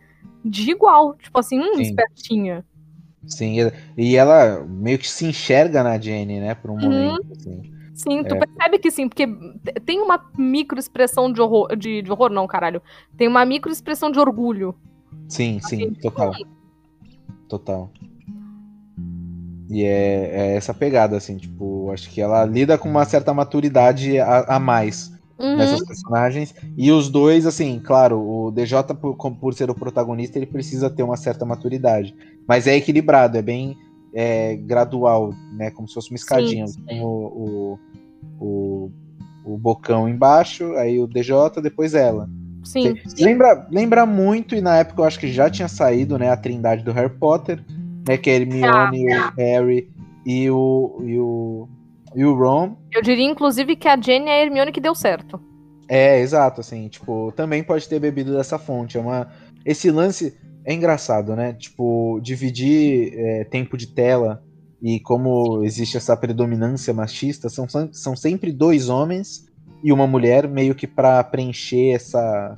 de igual. Tipo assim, hum, Sim. espertinha. Sim, e- e ela meio que se enxerga na Jenny, né, por um Uhum. momento, assim. Sim, tu É. percebe que sim, porque tem uma microexpressão de horror. De, de horror, não, caralho. Tem uma microexpressão de orgulho. Sim, sim, Assim, total. Total. E é, é essa pegada, assim, tipo, acho que ela lida com uma certa maturidade a, a mais Uhum. nessas personagens. E os dois, assim, claro, o DJ, por, por ser o protagonista, ele precisa ter uma certa maturidade. Mas é equilibrado, é bem é, gradual, né? Como se fosse uma escadinha. sim. Tem o, o, o, o bocão embaixo, aí o DJ, depois ela. Sim. Lembra, lembra muito, e na época eu acho que já tinha saído, né, a trindade do Harry Potter, né, que é a Hermione, o Harry e o, e o, e o Ron. Eu diria, inclusive, que a Jenny é a Hermione que deu certo. É, exato, assim, tipo, também pode ter bebido dessa fonte. É uma, esse lance é engraçado, né? Tipo, dividir é, tempo de tela e como existe essa predominância machista, são, são sempre dois homens e uma mulher, meio que pra preencher essa.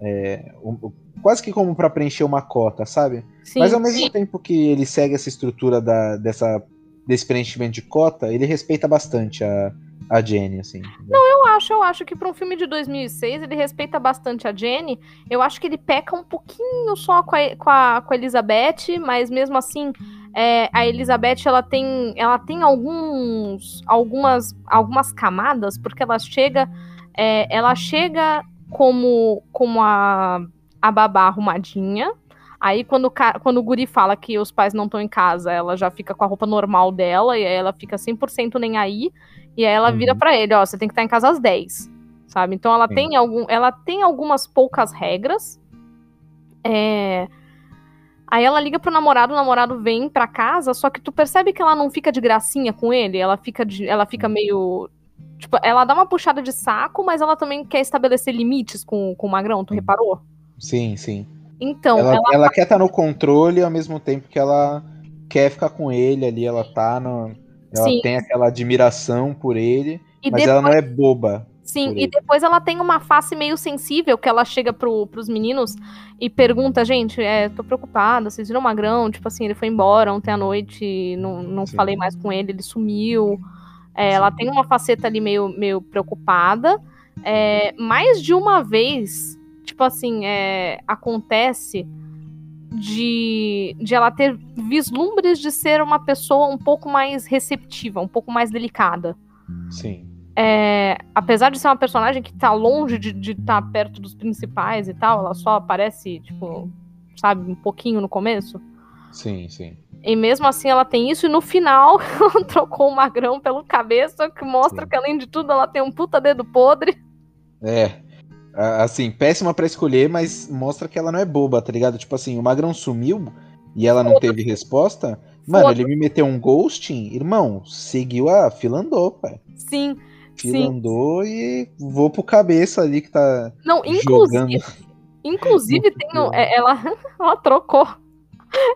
é, um- quase que como pra preencher uma cota, sabe? Sim. Mas ao mesmo tempo que ele segue essa estrutura da, dessa, desse preenchimento de cota, ele respeita bastante a, a Jenny, assim. Eu acho, eu acho que para um filme de 2006 ele respeita bastante a Jenny. Eu acho que ele peca um pouquinho só com a, com a, com a Elizabeth, mas mesmo assim, é, a Elizabeth ela tem, ela tem alguns, algumas, algumas camadas, porque ela chega, é, ela chega como, como a, a babá arrumadinha. Aí quando quando o guri fala que os pais não estão em casa, ela já fica com a roupa normal dela e ela fica 100% nem aí. E aí ela vira Uhum. pra ele, ó, você tem que estar em casa às 10. Sabe? Então ela Sim. tem algum, ela tem algumas poucas regras. É, Aí ela liga pro namorado, o namorado vem pra casa, só que tu percebe que ela não fica de gracinha com ele, ela fica de, ela fica meio tipo, ela dá uma puxada de saco, mas ela também quer estabelecer limites com, com o Magrão, tu Sim. reparou? Sim, sim. Então, ela, ela, ela quer estar no controle ao mesmo tempo que ela quer ficar com ele ali, ela tá no. Ela Sim. tem aquela admiração por ele. E Mas depois, ela não é boba. sim, e depois ela tem uma face meio sensível que ela chega pro, pros meninos e pergunta, gente, é, tô preocupada, vocês viram o Magrão? Tipo assim, ele foi embora ontem à noite, não, não Sim. falei mais com ele, ele sumiu. É, ela tem uma faceta ali meio, meio preocupada. É, mais de uma vez, tipo assim, é, acontece de, de ela ter vislumbres de ser uma pessoa um pouco mais receptiva, um pouco mais delicada. Sim. É, apesar de ser uma personagem que tá longe de estar perto dos principais e tal, ela só aparece, tipo, sabe, um pouquinho no começo. Sim, sim. E mesmo assim ela tem isso, e no final [laughs] ela trocou o magrão pelo cabeça, que mostra Sim. que além de tudo ela tem um puta dedo podre. É. Assim, péssima pra escolher, mas mostra que ela não é boba, tá ligado? Tipo assim, o Magrão sumiu e ela não teve resposta. Mano, ele me meteu um ghosting, irmão, seguiu a fila andou, pai. Sim, Fila sim. andou e vou pro cabeça ali que tá Não, jogando. inclusive, inclusive No tem no- é, ela, [laughs] ela trocou.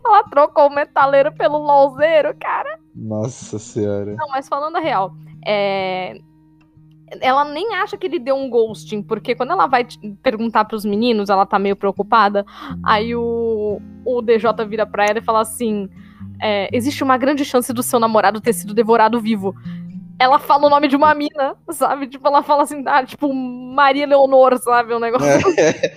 Ela trocou o metaleiro pelo LOLzeiro, cara. Nossa senhora. Não, mas falando a real, é, ela nem acha que ele deu um ghosting, porque quando ela vai perguntar pros meninos, ela tá meio preocupada. Aí o, o DJ vira pra ela e fala assim: é, existe uma grande chance do seu namorado ter sido devorado vivo. Ela fala o nome de uma mina, sabe? Tipo, ela fala assim, ah, tipo, Maria Leonor, sabe? Um negócio. É,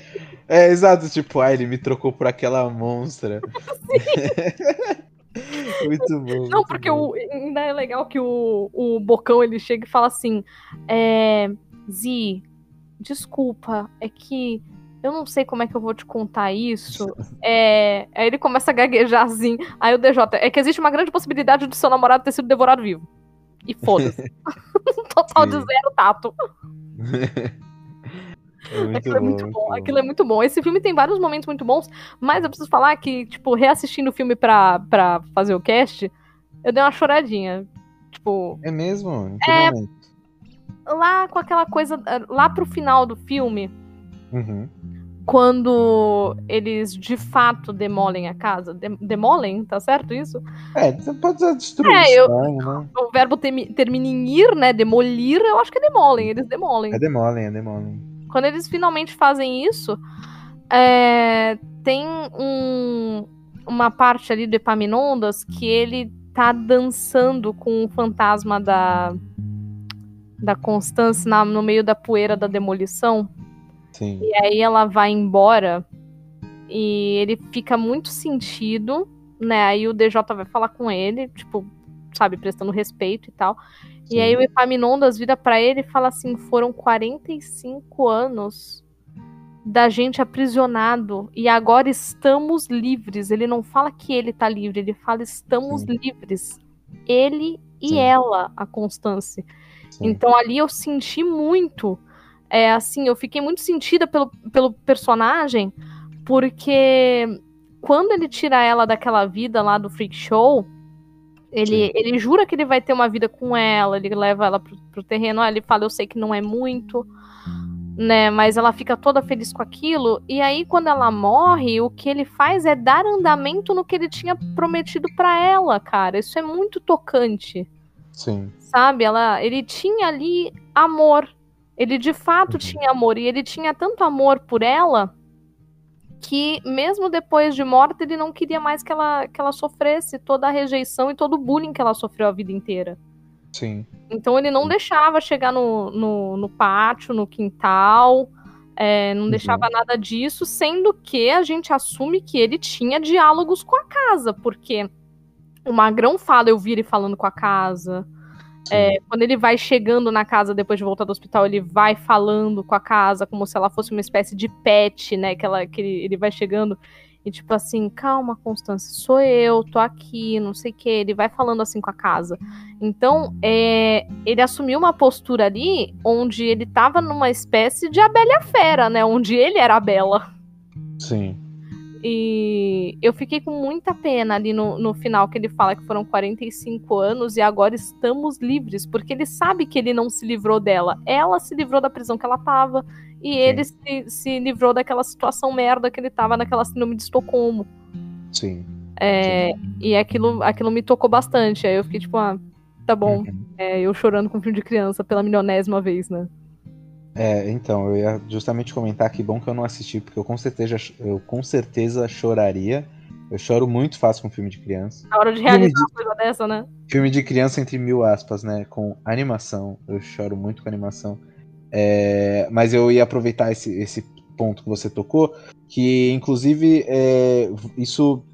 [laughs] é, exato, tipo, ah, ele me trocou por aquela monstra. [laughs] [laughs] [laughs] muito bom. Não, muito porque bom. o, ainda é legal que o, o Bocão ele chega e fala assim: é, Zi, desculpa, é que eu não sei como é que eu vou te contar isso. [laughs] É, aí ele começa a gaguejar assim. Aí o DJ, é que existe uma grande possibilidade do seu namorado ter sido devorado vivo. E foda-se. [laughs] Total de zero tato. É muito Aquilo é bom, muito muito bom. bom. Aquilo é muito bom. Esse filme tem vários momentos muito bons, mas eu preciso falar que, tipo, reassistindo o filme pra, pra fazer o cast, eu dei uma choradinha. Tipo, É mesmo? Em que É. momento? lá com aquela coisa. eh, Lá pro final do filme, Uhum. quando eles de fato demolem a casa. Dem- demolem, tá certo isso? É, você pode usar destruir, É, eu- né? O verbo termina em ir, né? Demolir, eu acho que é demolem. Eles demolem. É demolem, é demolem. Quando eles finalmente fazem isso, é, tem um- uma parte ali do Epaminondas que ele tá dançando com o fantasma da, da Constância na- no meio da poeira da demolição. Sim. E aí ela vai embora e ele fica muito sentido, né? Aí o DJ vai falar com ele, tipo, sabe, prestando respeito e tal. E aí o Epaminondas vira pra ele e fala assim: foram 45 anos da gente aprisionado e agora estamos livres. Ele não fala que ele tá livre, ele fala estamos Sim. livres. Ele e Sim. ela, a Constância. Sim. Então ali eu senti muito. É assim, eu fiquei muito sentida pelo, pelo personagem, porque quando ele tira ela daquela vida lá do freak show, ele, Sim. ele jura que ele vai ter uma vida com ela, ele leva ela pro, pro terreno, aí ele fala, eu sei que não é muito, né? Mas ela fica toda feliz com aquilo. E aí, quando ela morre, o que ele faz é dar andamento no que ele tinha prometido pra ela, cara. Isso é muito tocante Sim. sabe? Ela, ele tinha ali amor. Ele de fato Uhum. tinha amor e ele tinha tanto amor por ela que mesmo depois de morta ele não queria mais que ela, que ela sofresse toda a rejeição e todo o bullying que ela sofreu a vida inteira. Sim. Então ele não deixava chegar no, no, no pátio, no quintal, é, não Uhum. deixava nada disso, sendo que a gente assume que ele tinha diálogos com a casa, porque o Magrão fala, eu vi ele falando com a casa. É, quando ele vai chegando na casa depois de voltar do hospital, ele vai falando com a casa como se ela fosse uma espécie de pet, né? Que, ela, que ele, ele vai chegando e tipo assim, calma, Constância, sou eu, tô aqui, não sei o que. Ele vai falando assim com a casa. Então, é, ele assumiu uma postura ali onde ele tava numa espécie de Abelha Fera, né? Onde ele era a Bela. Sim. E eu fiquei com muita pena ali no, no final que ele fala que foram 45 anos e agora estamos livres, porque ele sabe que ele não se livrou dela. Ela se livrou da prisão que ela tava e ele se, se livrou daquela situação merda que ele tava naquela síndrome de Estocolmo. Sim. É, e aquilo, aquilo me tocou bastante. Aí eu fiquei tipo, ah, Tá bom. Uhum. É, eu chorando com filme de criança pela milionésima vez, né? É, então, eu ia justamente comentar que bom que eu não assisti, porque eu com certeza, eu com certeza choraria. Eu choro muito fácil com filme de criança. Na hora de realizar de, uma coisa dessa, né? Filme de criança entre mil aspas, né? Com animação. Eu choro muito com animação. É, mas eu ia aproveitar esse, esse ponto que você tocou, que inclusive é, isso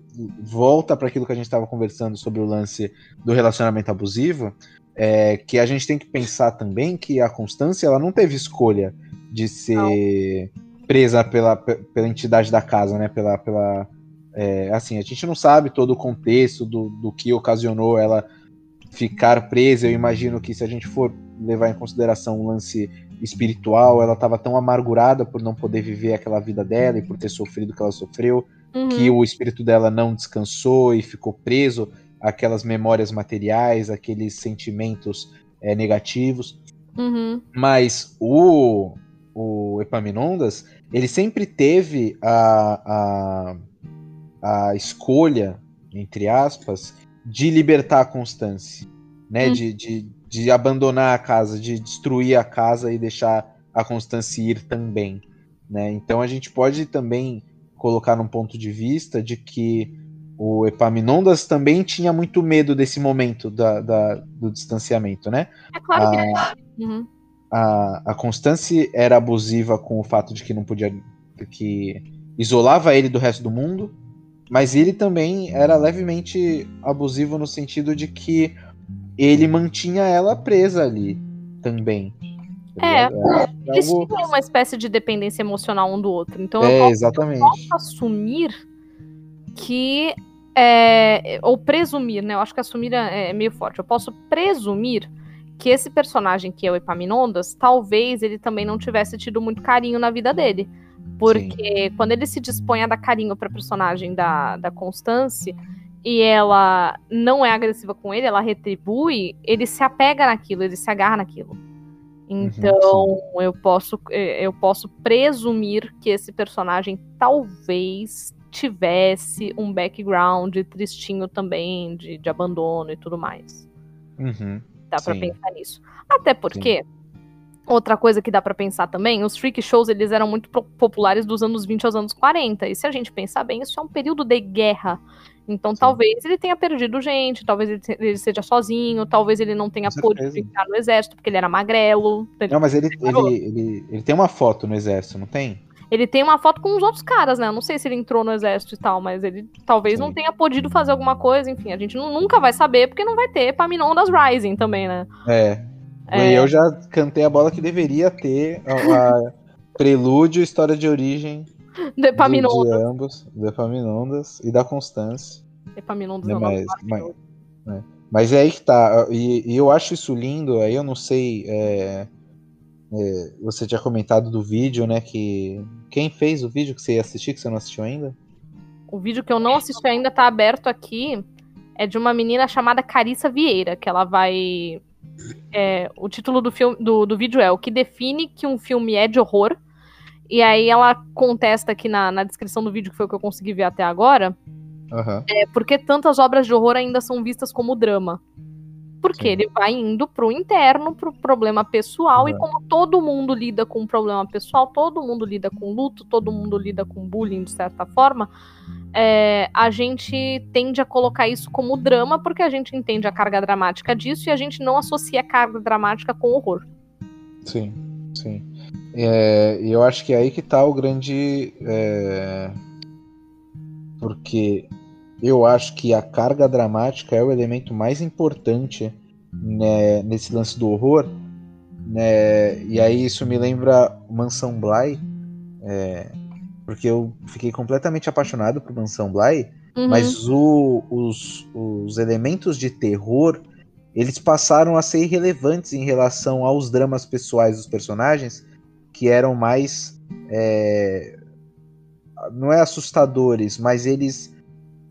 volta para aquilo que a gente estava conversando sobre o lance do relacionamento abusivo, é, que a gente tem que pensar também que a Constância ela não teve escolha de ser não. presa pela, pela entidade da casa, né? Pela, pela é, assim, a gente não sabe todo o contexto do, do que ocasionou ela ficar presa. Eu imagino que se a gente for levar em consideração o lance espiritual, ela estava tão amargurada por não poder viver aquela vida dela e por ter sofrido o que ela sofreu, uhum. que o espírito dela não descansou e ficou preso aquelas memórias materiais, aqueles sentimentos é, negativos. Uhum. Mas o, o Epaminondas, ele sempre teve a, a, a escolha, entre aspas, de libertar a Constância, né? Uhum. De, de, de abandonar a casa, de destruir a casa e deixar a Constância ir também. Né? Então a gente pode também colocar num ponto de vista de que o Epaminondas também tinha muito medo desse momento da, da do distanciamento, né? É claro a, que é. Uhum. A, a Constance era abusiva com o fato de que não podia. que isolava ele do resto do mundo, mas ele também era levemente abusivo no sentido de que ele mantinha ela presa ali também. É, eles algo... tinham uma espécie de dependência emocional um do outro. Então é, eu, posso, exatamente. eu posso assumir que. É, ou presumir, né? Eu acho que assumir é, é meio forte. Eu posso presumir que esse personagem que é o Epaminondas, talvez ele também não tivesse tido muito carinho na vida dele. Porque Sim. quando ele se dispõe a dar carinho pra personagem da, da Constance e ela não é agressiva com ele, ela retribui, ele se apega naquilo, ele se agarra naquilo. Então, uhum, eu posso eu posso presumir que esse personagem talvez tivesse um background tristinho também, de, de abandono e tudo mais. Uhum, dá para pensar nisso. Até porque, sim. outra coisa que dá para pensar também, os freak shows eles eram muito populares dos anos 20 aos anos 40. E se a gente pensar bem, isso é um período de guerra. Então Sim. talvez ele tenha perdido gente, talvez ele, ele seja sozinho, talvez ele não tenha podido entrar no exército porque ele era magrelo. Não, mas ele, ele, ele, ele, tem uma foto no exército, não tem? Ele tem uma foto com os outros caras, né? Eu não sei se ele entrou no exército e tal, mas ele talvez Sim. não tenha podido fazer alguma coisa, enfim, a gente nunca vai saber porque não vai ter Paminondas Rising também, né? É. é. Eu já cantei a bola que deveria ter a, a [laughs] prelúdio, história de origem de Epaminondas. De, ambos, de Epaminondas e da Constância. Epaminondas é, é mas, mas, é. mas é aí que tá. E, e, eu acho isso lindo, aí eu não sei. É, você tinha comentado do vídeo, né? Que. Quem fez o vídeo que você ia assistir, que você não assistiu ainda? O vídeo que eu não assisti ainda tá aberto aqui. É de uma menina chamada Carissa Vieira, que ela vai. É, o título do, filme, do, do vídeo é O que define que um filme é de horror e aí ela contesta aqui na, na descrição do vídeo, que foi o que eu consegui ver até agora, uhum. é, porque tantas obras de horror ainda são vistas como drama. Porque Sim. ele vai indo pro interno, pro problema pessoal, uhum. e como todo mundo lida com um problema pessoal, todo mundo lida com luto, todo mundo lida com bullying, de certa forma, é, a gente tende a colocar isso como drama, porque a gente entende a carga dramática disso e a gente não associa a carga dramática com horror. Sim, sim. É, e eu acho que é aí que tá o grande. É... Porque eu acho que a carga dramática é o elemento mais importante né, nesse lance do horror. Né? E aí isso me lembra Mansão Bly. É... Porque eu fiquei completamente apaixonado por Mansão Bly. Uhum. Mas o, os, os elementos de terror eles passaram a ser irrelevantes em relação aos dramas pessoais dos personagens que eram mais. É, não é assustadores, mas eles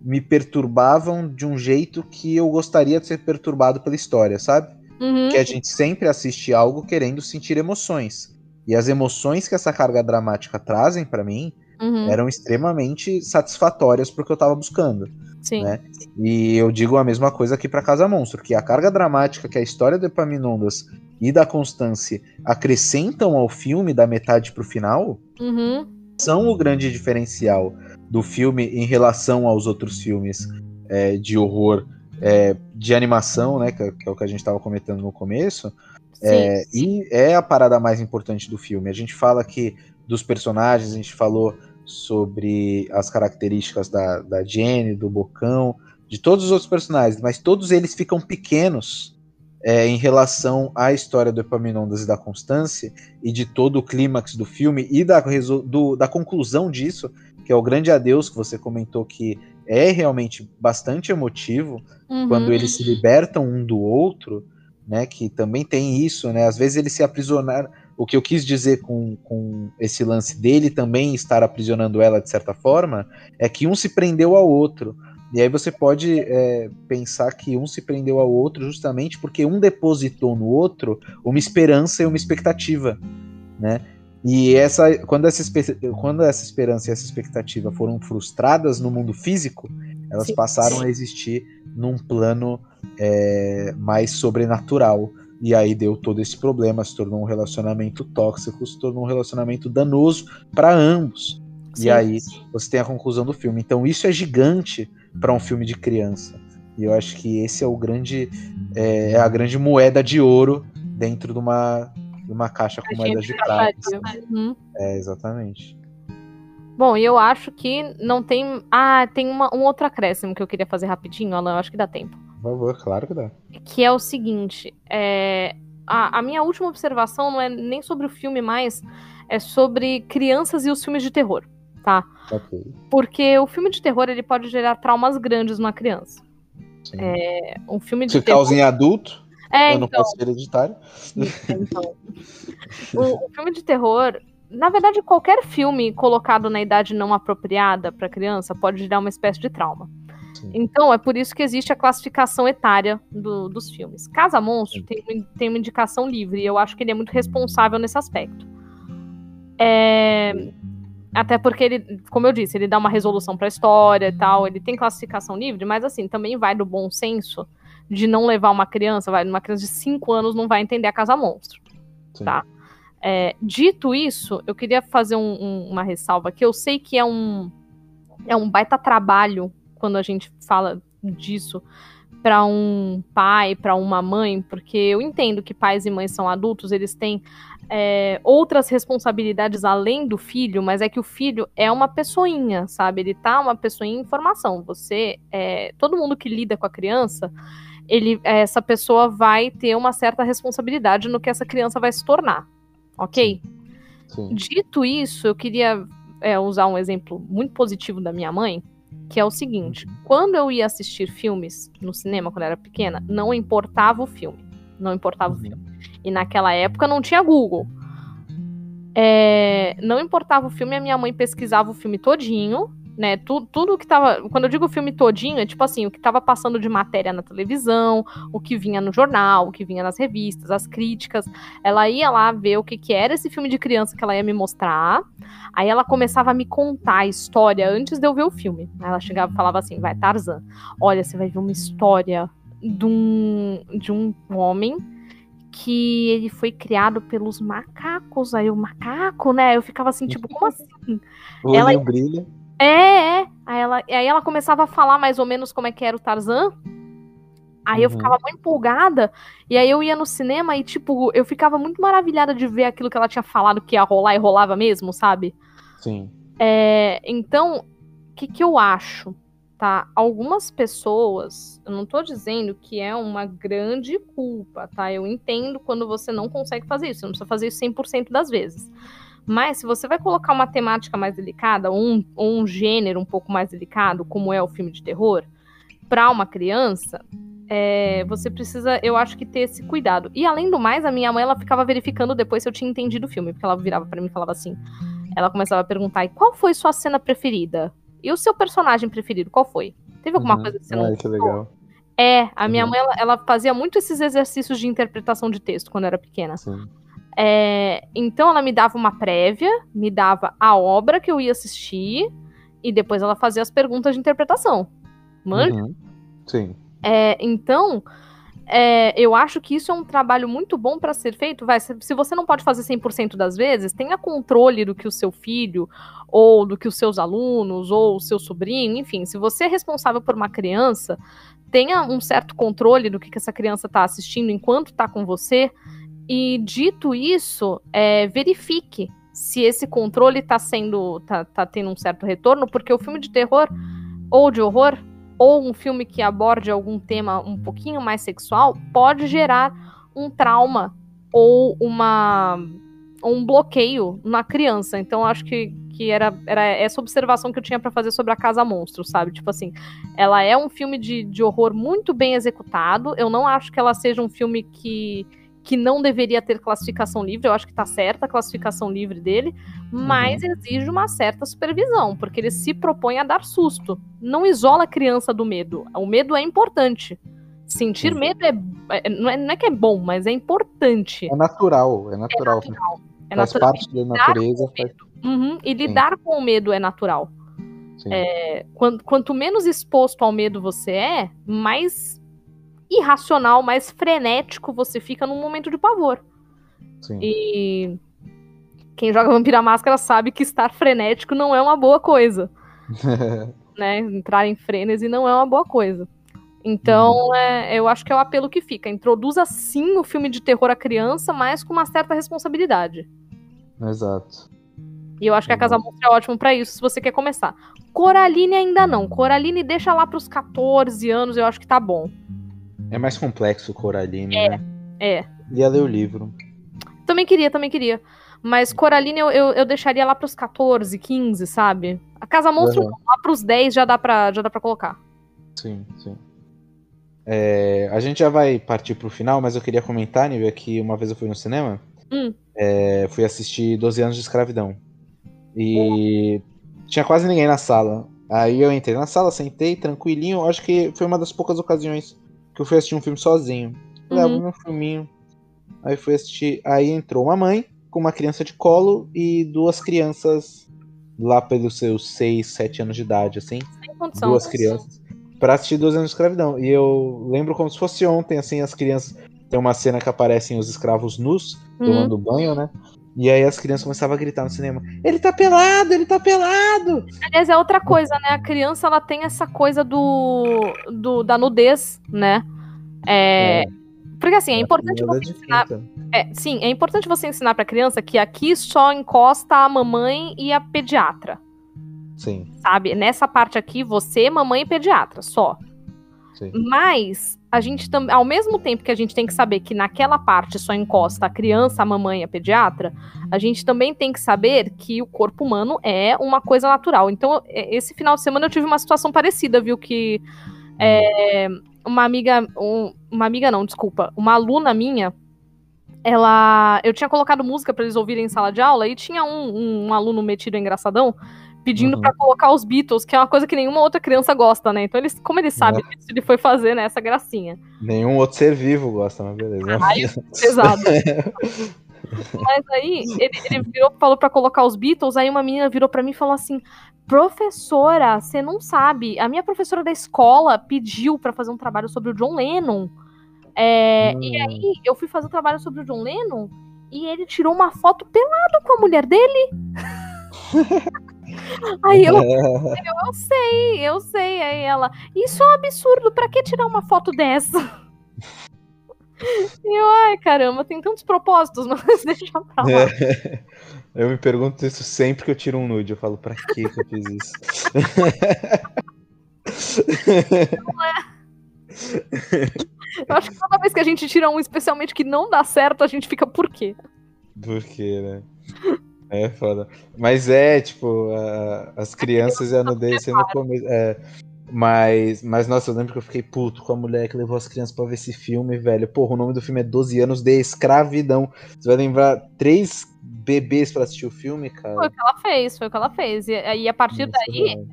me perturbavam de um jeito que eu gostaria de ser perturbado pela história, sabe? Uhum. Que a gente sempre assiste algo querendo sentir emoções. E as emoções que essa carga dramática trazem para mim uhum. eram extremamente satisfatórias porque eu estava buscando. Sim. Né? E eu digo a mesma coisa aqui para Casa Monstro, que a carga dramática que a história do Epaminondas e da Constância acrescentam ao filme da metade pro final uhum. São o grande diferencial do filme em relação aos outros filmes é, de horror é, de animação, né? Que, que, é o que a gente estava comentando no começo. É, e é a parada mais importante do filme. A gente fala que dos personagens, a gente falou sobre as características da, da Jenny, do Bocão, de todos os outros personagens, mas todos eles ficam pequenos é, em relação à história do Epaminondas e da Constância e de todo o clímax do filme e da, do, da conclusão disso, que é o grande adeus que você comentou que é realmente bastante emotivo uhum. quando eles se libertam um do outro, né? Que também tem isso, né? Às vezes eles se aprisionaram o que eu quis dizer com, com esse lance dele também estar aprisionando ela de certa forma é que um se prendeu ao outro. E aí você pode é, pensar que um se prendeu ao outro justamente porque um depositou no outro uma esperança e uma expectativa, né? E essa, quando, essa, quando essa esperança e essa expectativa foram frustradas no mundo físico, elas sim, passaram sim. a existir num plano é, mais sobrenatural. E aí deu todo esse problema, se tornou um relacionamento tóxico, se tornou um relacionamento danoso para ambos. Sim. E aí você tem a conclusão do filme. Então isso é gigante para um filme de criança. E eu acho que esse é o grande é, é a grande moeda de ouro dentro de uma, de uma caixa com moedas de prata. Uhum. É, exatamente. Bom, e eu acho que não tem. Ah, tem uma, um outro acréscimo que eu queria fazer rapidinho, Alan. Eu acho que dá tempo. Por favor, claro que dá. Que é o seguinte: é, a, a minha última observação não é nem sobre o filme mais, é sobre crianças e os filmes de terror, tá? Ok. Porque o filme de terror ele pode gerar traumas grandes numa criança. Sim. É, um filme de Se terror... causa em adulto, é, eu não então, posso ser hereditário. Então, o, o filme de terror, na verdade, qualquer filme colocado na idade não apropriada para criança pode gerar uma espécie de trauma. Então, é por isso que existe a classificação etária do, dos filmes. Casa Monstro tem, tem uma indicação livre, e eu acho que ele é muito responsável nesse aspecto. É, até porque ele, como eu disse, ele dá uma resolução para a história e tal, ele tem classificação livre, mas assim, também vai do bom senso de não levar uma criança, vai, uma criança de 5 anos não vai entender a Casa Monstro, Sim. tá? É, dito isso, eu queria fazer um, um, uma ressalva que eu sei que é um é um baita trabalho quando a gente fala disso para um pai, para uma mãe, porque eu entendo que pais e mães são adultos, eles têm é, outras responsabilidades além do filho, mas é que o filho é uma pessoinha, sabe? Ele tá uma pessoinha em formação. Você, é, todo mundo que lida com a criança, ele, essa pessoa vai ter uma certa responsabilidade no que essa criança vai se tornar, ok? Sim. Sim. Dito isso, eu queria é, usar um exemplo muito positivo da minha mãe, que é o seguinte: quando eu ia assistir filmes no cinema quando eu era pequena, não importava o filme. Não importava o filme. E naquela época não tinha Google. É, não importava o filme, a minha mãe pesquisava o filme todinho né? Tudo, tudo que tava. Quando eu digo filme todinho, é tipo assim, o que tava passando de matéria na televisão, o que vinha no jornal, o que vinha nas revistas, as críticas. Ela ia lá ver o que, que era esse filme de criança que ela ia me mostrar. Aí ela começava a me contar a história antes de eu ver o filme. Ela chegava e falava assim: vai, Tarzan, olha, você vai ver uma história de um, de um homem que ele foi criado pelos macacos. Aí o macaco, né? Eu ficava assim, tipo, como [laughs] assim? O ela brilha. É, é. Aí ela, aí ela começava a falar mais ou menos como é que era o Tarzan. Aí uhum. eu ficava muito empolgada. E aí eu ia no cinema e, tipo, eu ficava muito maravilhada de ver aquilo que ela tinha falado que ia rolar e rolava mesmo, sabe? Sim. É, então, o que, que eu acho? Tá? Algumas pessoas, eu não tô dizendo que é uma grande culpa, tá? Eu entendo quando você não consegue fazer isso. Você não precisa fazer isso 100% das vezes. Mas se você vai colocar uma temática mais delicada, ou um, ou um gênero um pouco mais delicado, como é o filme de terror, para uma criança, é, você precisa, eu acho que ter esse cuidado. E além do mais, a minha mãe ela ficava verificando depois se eu tinha entendido o filme, porque ela virava para mim e falava assim, ela começava a perguntar: "E qual foi sua cena preferida? E o seu personagem preferido, qual foi? Teve alguma uhum. coisa que você não Ai, que legal. É, a minha uhum. mãe ela, ela, fazia muito esses exercícios de interpretação de texto quando eu era pequena. Sim. É, então ela me dava uma prévia, me dava a obra que eu ia assistir e depois ela fazia as perguntas de interpretação. Manja? Uhum. Sim. É, então, é, eu acho que isso é um trabalho muito bom para ser feito. Vai, se, se você não pode fazer 100% das vezes, tenha controle do que o seu filho, ou do que os seus alunos, ou o seu sobrinho, enfim, se você é responsável por uma criança, tenha um certo controle do que, que essa criança está assistindo enquanto está com você. E dito isso, é, verifique se esse controle está sendo. Tá, tá tendo um certo retorno, porque o filme de terror ou de horror ou um filme que aborde algum tema um pouquinho mais sexual pode gerar um trauma ou uma um bloqueio na criança. Então acho que, que era, era essa observação que eu tinha para fazer sobre a Casa Monstro, sabe? Tipo assim, ela é um filme de, de horror muito bem executado. Eu não acho que ela seja um filme que que não deveria ter classificação livre, eu acho que tá certa a classificação livre dele, mas uhum. exige uma certa supervisão, porque ele se propõe a dar susto. Não isola a criança do medo. O medo é importante. Sentir uhum. medo é, é, não é, não é que é bom, mas é importante. É natural, é natural. É natural. É faz natural. parte da natureza. Faz... Uhum, e lidar Sim. com o medo é natural. É, quanto, quanto menos exposto ao medo você é, mais irracional, mais frenético você fica num momento de pavor. Sim. E quem joga Vampira Máscara sabe que estar frenético não é uma boa coisa. [laughs] né? Entrar em frenesi não é uma boa coisa. Então, uhum. é, eu acho que é o apelo que fica. Introduza sim o filme de terror à criança, mas com uma certa responsabilidade. Exato. E eu acho que a Casa Monstro é ótimo para isso, se você quer começar. Coraline ainda não. Coraline deixa lá pros 14 anos, eu acho que tá bom. É mais complexo o Coraline, é, né? É. Ia ler o livro. Também queria, também queria. Mas Coraline eu, eu, eu deixaria lá pros 14, 15, sabe? A Casa Monstro uhum. lá pros 10 já dá pra, já dá pra colocar. Sim, sim. É, a gente já vai partir pro final, mas eu queria comentar, Nívia, que uma vez eu fui no cinema, hum. é, fui assistir 12 anos de escravidão. E tinha quase ninguém na sala. Aí eu entrei na sala, sentei tranquilinho. Acho que foi uma das poucas ocasiões que eu fui assistir um filme sozinho. Ah, uhum. meu filminho. Aí fui assistir. Aí entrou uma mãe com uma criança de colo e duas crianças lá pelos seus 6, 7 anos de idade, assim. Condição, duas crianças. Pra assistir 12 anos de escravidão. E eu lembro como se fosse ontem, assim, as crianças. Tem uma cena que aparecem os escravos nus, uhum. tomando banho, né? E aí as crianças começavam a gritar no cinema: Ele tá pelado, ele tá pelado! Aliás, é outra coisa, né? A criança ela tem essa coisa do, do da nudez, né? É, é. Porque assim, é, importante você ensinar. É, sim, é importante você ensinar pra criança que aqui só encosta a mamãe e a pediatra. Sim. Sabe? Nessa parte aqui, você, mamãe e pediatra, só. Mas a gente também, ao mesmo tempo que a gente tem que saber que naquela parte só encosta a criança, a mamãe a pediatra, a gente também tem que saber que o corpo humano é uma coisa natural. Então, esse final de semana eu tive uma situação parecida, viu? Que é, uma amiga, um, uma amiga não, desculpa, uma aluna minha, ela, eu tinha colocado música para eles ouvirem em sala de aula e tinha um, um, um aluno metido engraçadão pedindo uhum. para colocar os Beatles, que é uma coisa que nenhuma outra criança gosta, né? Então, eles, como ele sabe é. disso, ele foi fazer, né, essa gracinha. Nenhum outro ser vivo gosta, mas beleza. Ai, pesado. [laughs] mas aí, ele, ele virou, falou para colocar os Beatles, aí uma menina virou para mim e falou assim: professora, você não sabe, a minha professora da escola pediu para fazer um trabalho sobre o John Lennon. É, hum. E aí, eu fui fazer um trabalho sobre o John Lennon e ele tirou uma foto pelado com a mulher dele. [laughs] Aí eu, [laughs] eu, eu sei, eu sei. Aí ela, isso é um absurdo, pra que tirar uma foto dessa? [laughs] E eu, ai caramba, tem tantos propósitos, [laughs] mas deixa pra lá. É, eu me pergunto isso sempre que eu tiro um nude. Eu falo, pra que que eu fiz isso? Não é. Eu acho que toda vez que a gente tira um, especialmente que não dá certo, a gente fica por quê? Por quê, né? É foda. Mas é, tipo, as crianças e a nudez sendo começo. É, mas, mas, nossa, eu lembro que eu fiquei puto com a mulher que levou as crianças pra ver esse filme, velho. Porra, o nome do filme é 12 anos de escravidão. Você vai lembrar três bebês pra assistir o filme, cara? Foi o que ela fez, foi o que ela fez. E, e a partir nossa, daí,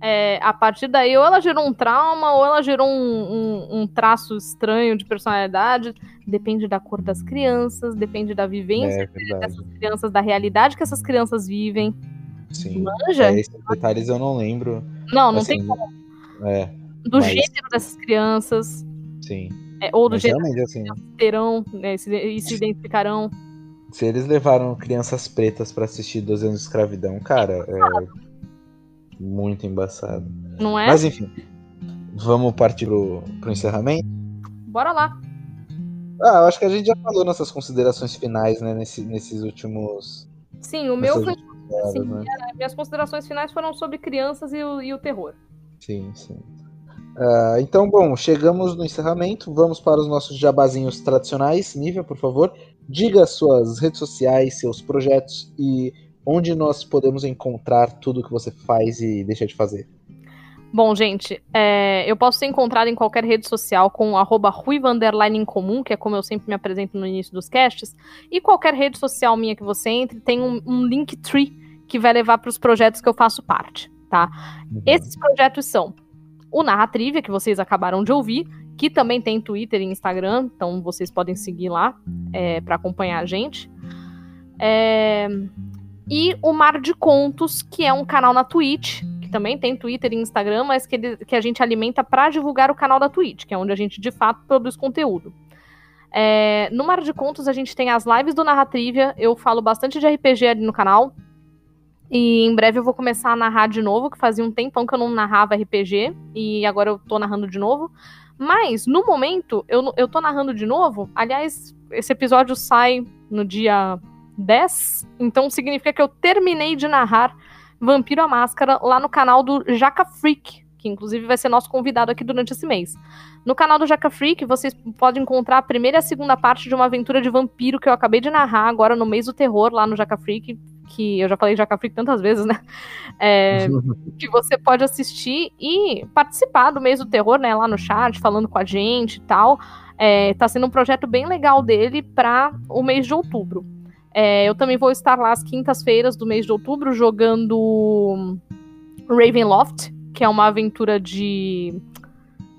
É, a partir daí, ou ela gerou um trauma, ou ela gerou um, um, um, traço estranho de personalidade. Depende da cor das crianças, depende da vivência é, dessas crianças, da realidade que essas crianças vivem. Sim. Manja? É, esses detalhes eu não lembro. Não, não assim, tem como. É, do mas... gênero dessas crianças. Sim. É, ou do mas gênero que assim, terão, né, se, e se identificarão. Se eles levaram crianças pretas para assistir 12 anos de escravidão, cara, é muito embaçado. Não é? Mas enfim, vamos partir pro, pro encerramento? Bora lá. Ah, eu acho que a gente já falou nossas considerações finais, né, nesse, nesses últimos. Sim, o meu foi. Sim, né? minhas considerações finais foram sobre crianças e o, e o terror. Sim, sim. Uh, então, bom, chegamos no encerramento. Vamos para os nossos jabazinhos tradicionais. Nívia, por favor, diga suas redes sociais, seus projetos e onde nós podemos encontrar tudo que você faz e deixa de fazer? Bom, gente, é, eu posso ser encontrado em qualquer rede social com arroba em comum, que é como eu sempre me apresento no início dos casts, e qualquer rede social minha que você entre tem um, um link tree que vai levar para os projetos que eu faço parte, tá? Uhum. Esses projetos são o Narratrivia, que vocês acabaram de ouvir, que também tem Twitter e Instagram, então vocês podem seguir lá é, para acompanhar a gente. É, e o Mar de Contos, que é um canal na Twitch, que também tem Twitter e Instagram, mas que, ele, que a gente alimenta para divulgar o canal da Twitch, que é onde a gente de fato produz conteúdo. É, no Mar de Contos a gente tem as lives do Narratrivia, eu falo bastante de RPG ali no canal. E em breve eu vou começar a narrar de novo, que fazia um tempão que eu não narrava RPG, e agora eu tô narrando de novo. Mas, no momento, eu, eu tô narrando de novo. Aliás, esse episódio sai no dia 10, então significa que eu terminei de narrar Vampiro a Máscara lá no canal do Jaca Freak, que inclusive vai ser nosso convidado aqui durante esse mês. No canal do Jaca Freak, vocês podem encontrar a primeira e a segunda parte de uma aventura de vampiro que eu acabei de narrar agora no mês do terror lá no Jaca Freak, que eu já falei Jaca Freak tantas vezes, né? É, [laughs] que você pode assistir e participar do mês do terror, né? Lá no chat, falando com a gente e tal. É, tá sendo um projeto bem legal dele para o mês de outubro. É, eu também vou estar lá às quintas-feiras do mês de outubro jogando Ravenloft, que é uma aventura de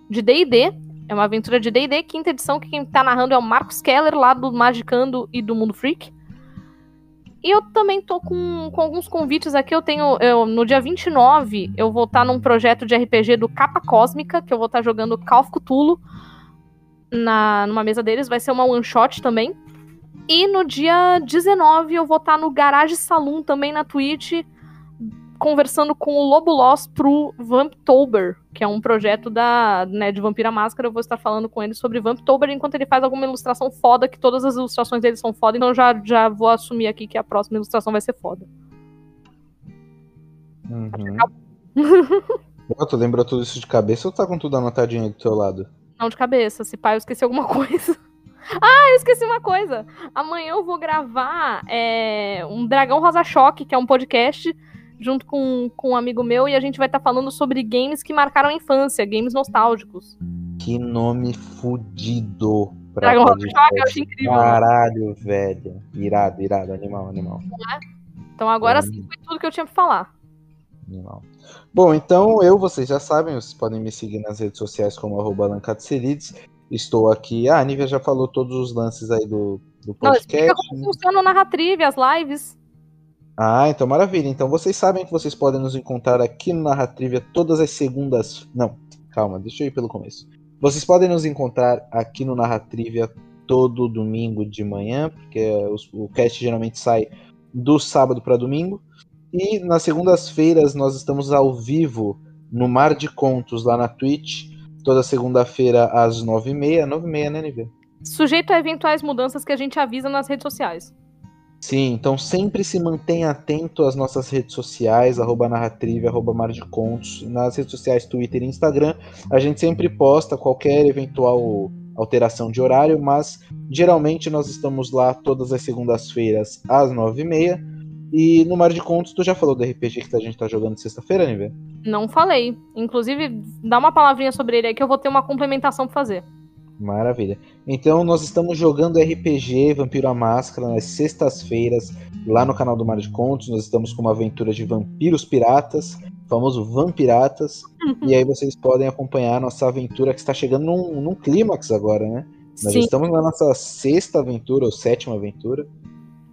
de D&D. É uma aventura de D&D, quinta edição, que quem tá narrando é o Marcos Keller, lá do Magicando e do Mundo Freak. E eu também tô com, com alguns convites aqui. Eu tenho. Eu, no dia 29, eu vou estar tá num projeto de RPG do Capa Cósmica, que eu vou estar tá jogando Call of Cthulhu na, numa mesa deles. Vai ser uma one shot também. E no dia 19 eu vou estar no Garage Saloon também na Twitch, conversando com o Lobo Loss pro Vamptober, que é um projeto da, né, de Vampira Máscara. Eu vou estar falando com ele sobre Vamptober enquanto ele faz alguma ilustração foda, que todas as ilustrações dele são foda, então já, já vou assumir aqui que a próxima ilustração vai ser foda. Uhum. [laughs] tu lembrou tudo isso de cabeça ou tá com tudo anotadinho aí do teu lado? Não, de cabeça. Se pai, eu esqueci alguma coisa. Ah, eu esqueci uma coisa. Amanhã eu vou gravar é, um Dragão Rosa Choque, que é um podcast, junto com, com um amigo meu, e a gente vai estar tá falando sobre games que marcaram a infância, games nostálgicos. Que nome fudido. Dragão Rosa Choque, eu acho incrível. Caralho, velho. Irado, irado, animal, animal. É? Então agora sim foi tudo que eu tinha pra falar. Animal. Bom, então eu, vocês já sabem, vocês podem me seguir nas redes sociais como arroba Estou aqui. Ah, a Nívia já falou todos os lances aí do, do podcast. Não, como funciona o Narratrive, as lives. Ah, então maravilha. Então vocês sabem que vocês podem nos encontrar aqui no Narratrivia todas as segundas. Não, calma, deixa eu ir pelo começo. Vocês podem nos encontrar aqui no Narratrivia todo domingo de manhã, porque o cast geralmente sai do sábado para domingo. E nas segundas-feiras nós estamos ao vivo no Mar de Contos lá na Twitch toda segunda-feira às nove e meia. Nove e meia, né, Nívia? Sujeito a eventuais mudanças que a gente avisa nas redes sociais. Sim, então sempre se mantenha atento às nossas redes sociais, arroba narratrive, arroba mar de contos, nas redes sociais Twitter e Instagram. A gente sempre posta qualquer eventual alteração de horário, mas geralmente nós estamos lá todas as segundas-feiras às nove e meia. E no Mar de Contos, tu já falou do RPG que a gente tá jogando sexta-feira, Nívia? Não falei. Inclusive, dá uma palavrinha sobre ele aí que eu vou ter uma complementação pra fazer. Maravilha. Então, nós estamos jogando RPG Vampiro à Máscara nas sextas-feiras, lá no canal do Mar de Contos. Nós estamos com uma aventura de vampiros piratas. famoso Vampiratas. e aí vocês podem acompanhar a nossa aventura que está chegando num, num clímax agora, né? Nós Sim. estamos na nossa sexta aventura, ou sétima aventura.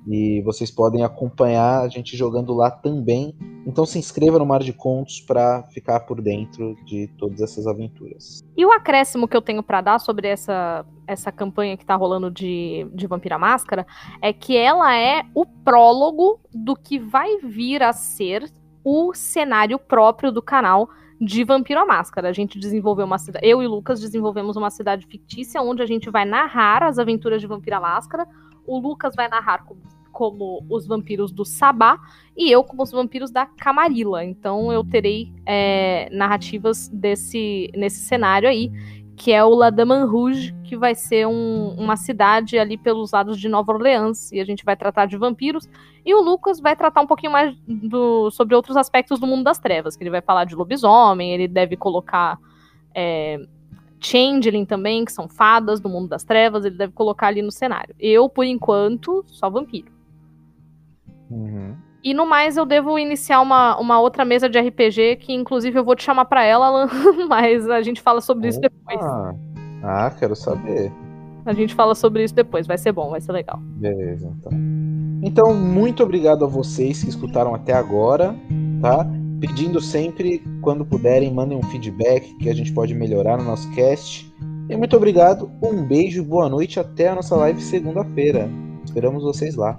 E vocês podem acompanhar a gente jogando lá também. Então se inscreva no Mar de Contos para ficar por dentro de todas essas aventuras. E o acréscimo que eu tenho para dar sobre essa, essa campanha que tá rolando de, de Vampira Máscara é que ela é o prólogo do que vai vir a ser o cenário próprio do canal de Vampiro à Máscara. A gente desenvolveu uma cidade. Eu e Lucas desenvolvemos uma cidade fictícia onde a gente vai narrar as aventuras de Vampiro à Máscara. O Lucas vai narrar como como os vampiros do Sabá e eu como os vampiros da Camarilla. Então eu terei é, narrativas desse nesse cenário aí, que é o La Daman Rouge, que vai ser um, uma cidade ali pelos lados de Nova Orleans e a gente vai tratar de vampiros. E o Lucas vai tratar um pouquinho mais do, sobre outros aspectos do mundo das trevas, que ele vai falar de lobisomem, ele deve colocar é, Changeling também, que são fadas do mundo das trevas, ele deve colocar ali no cenário. Eu, por enquanto, só vampiro. Uhum. E no mais, eu devo iniciar uma, uma outra mesa de RPG, que inclusive eu vou te chamar para ela, Alan, [laughs] mas a gente fala sobre Opa. isso depois. Ah, quero saber. A gente fala sobre isso depois, vai ser bom, vai ser legal. Beleza, então. Então, muito obrigado a vocês que escutaram até agora, tá? Pedindo sempre, quando puderem, mandem um feedback que a gente pode melhorar no nosso cast. E muito obrigado, um beijo, boa noite, até a nossa live segunda-feira. Esperamos vocês lá.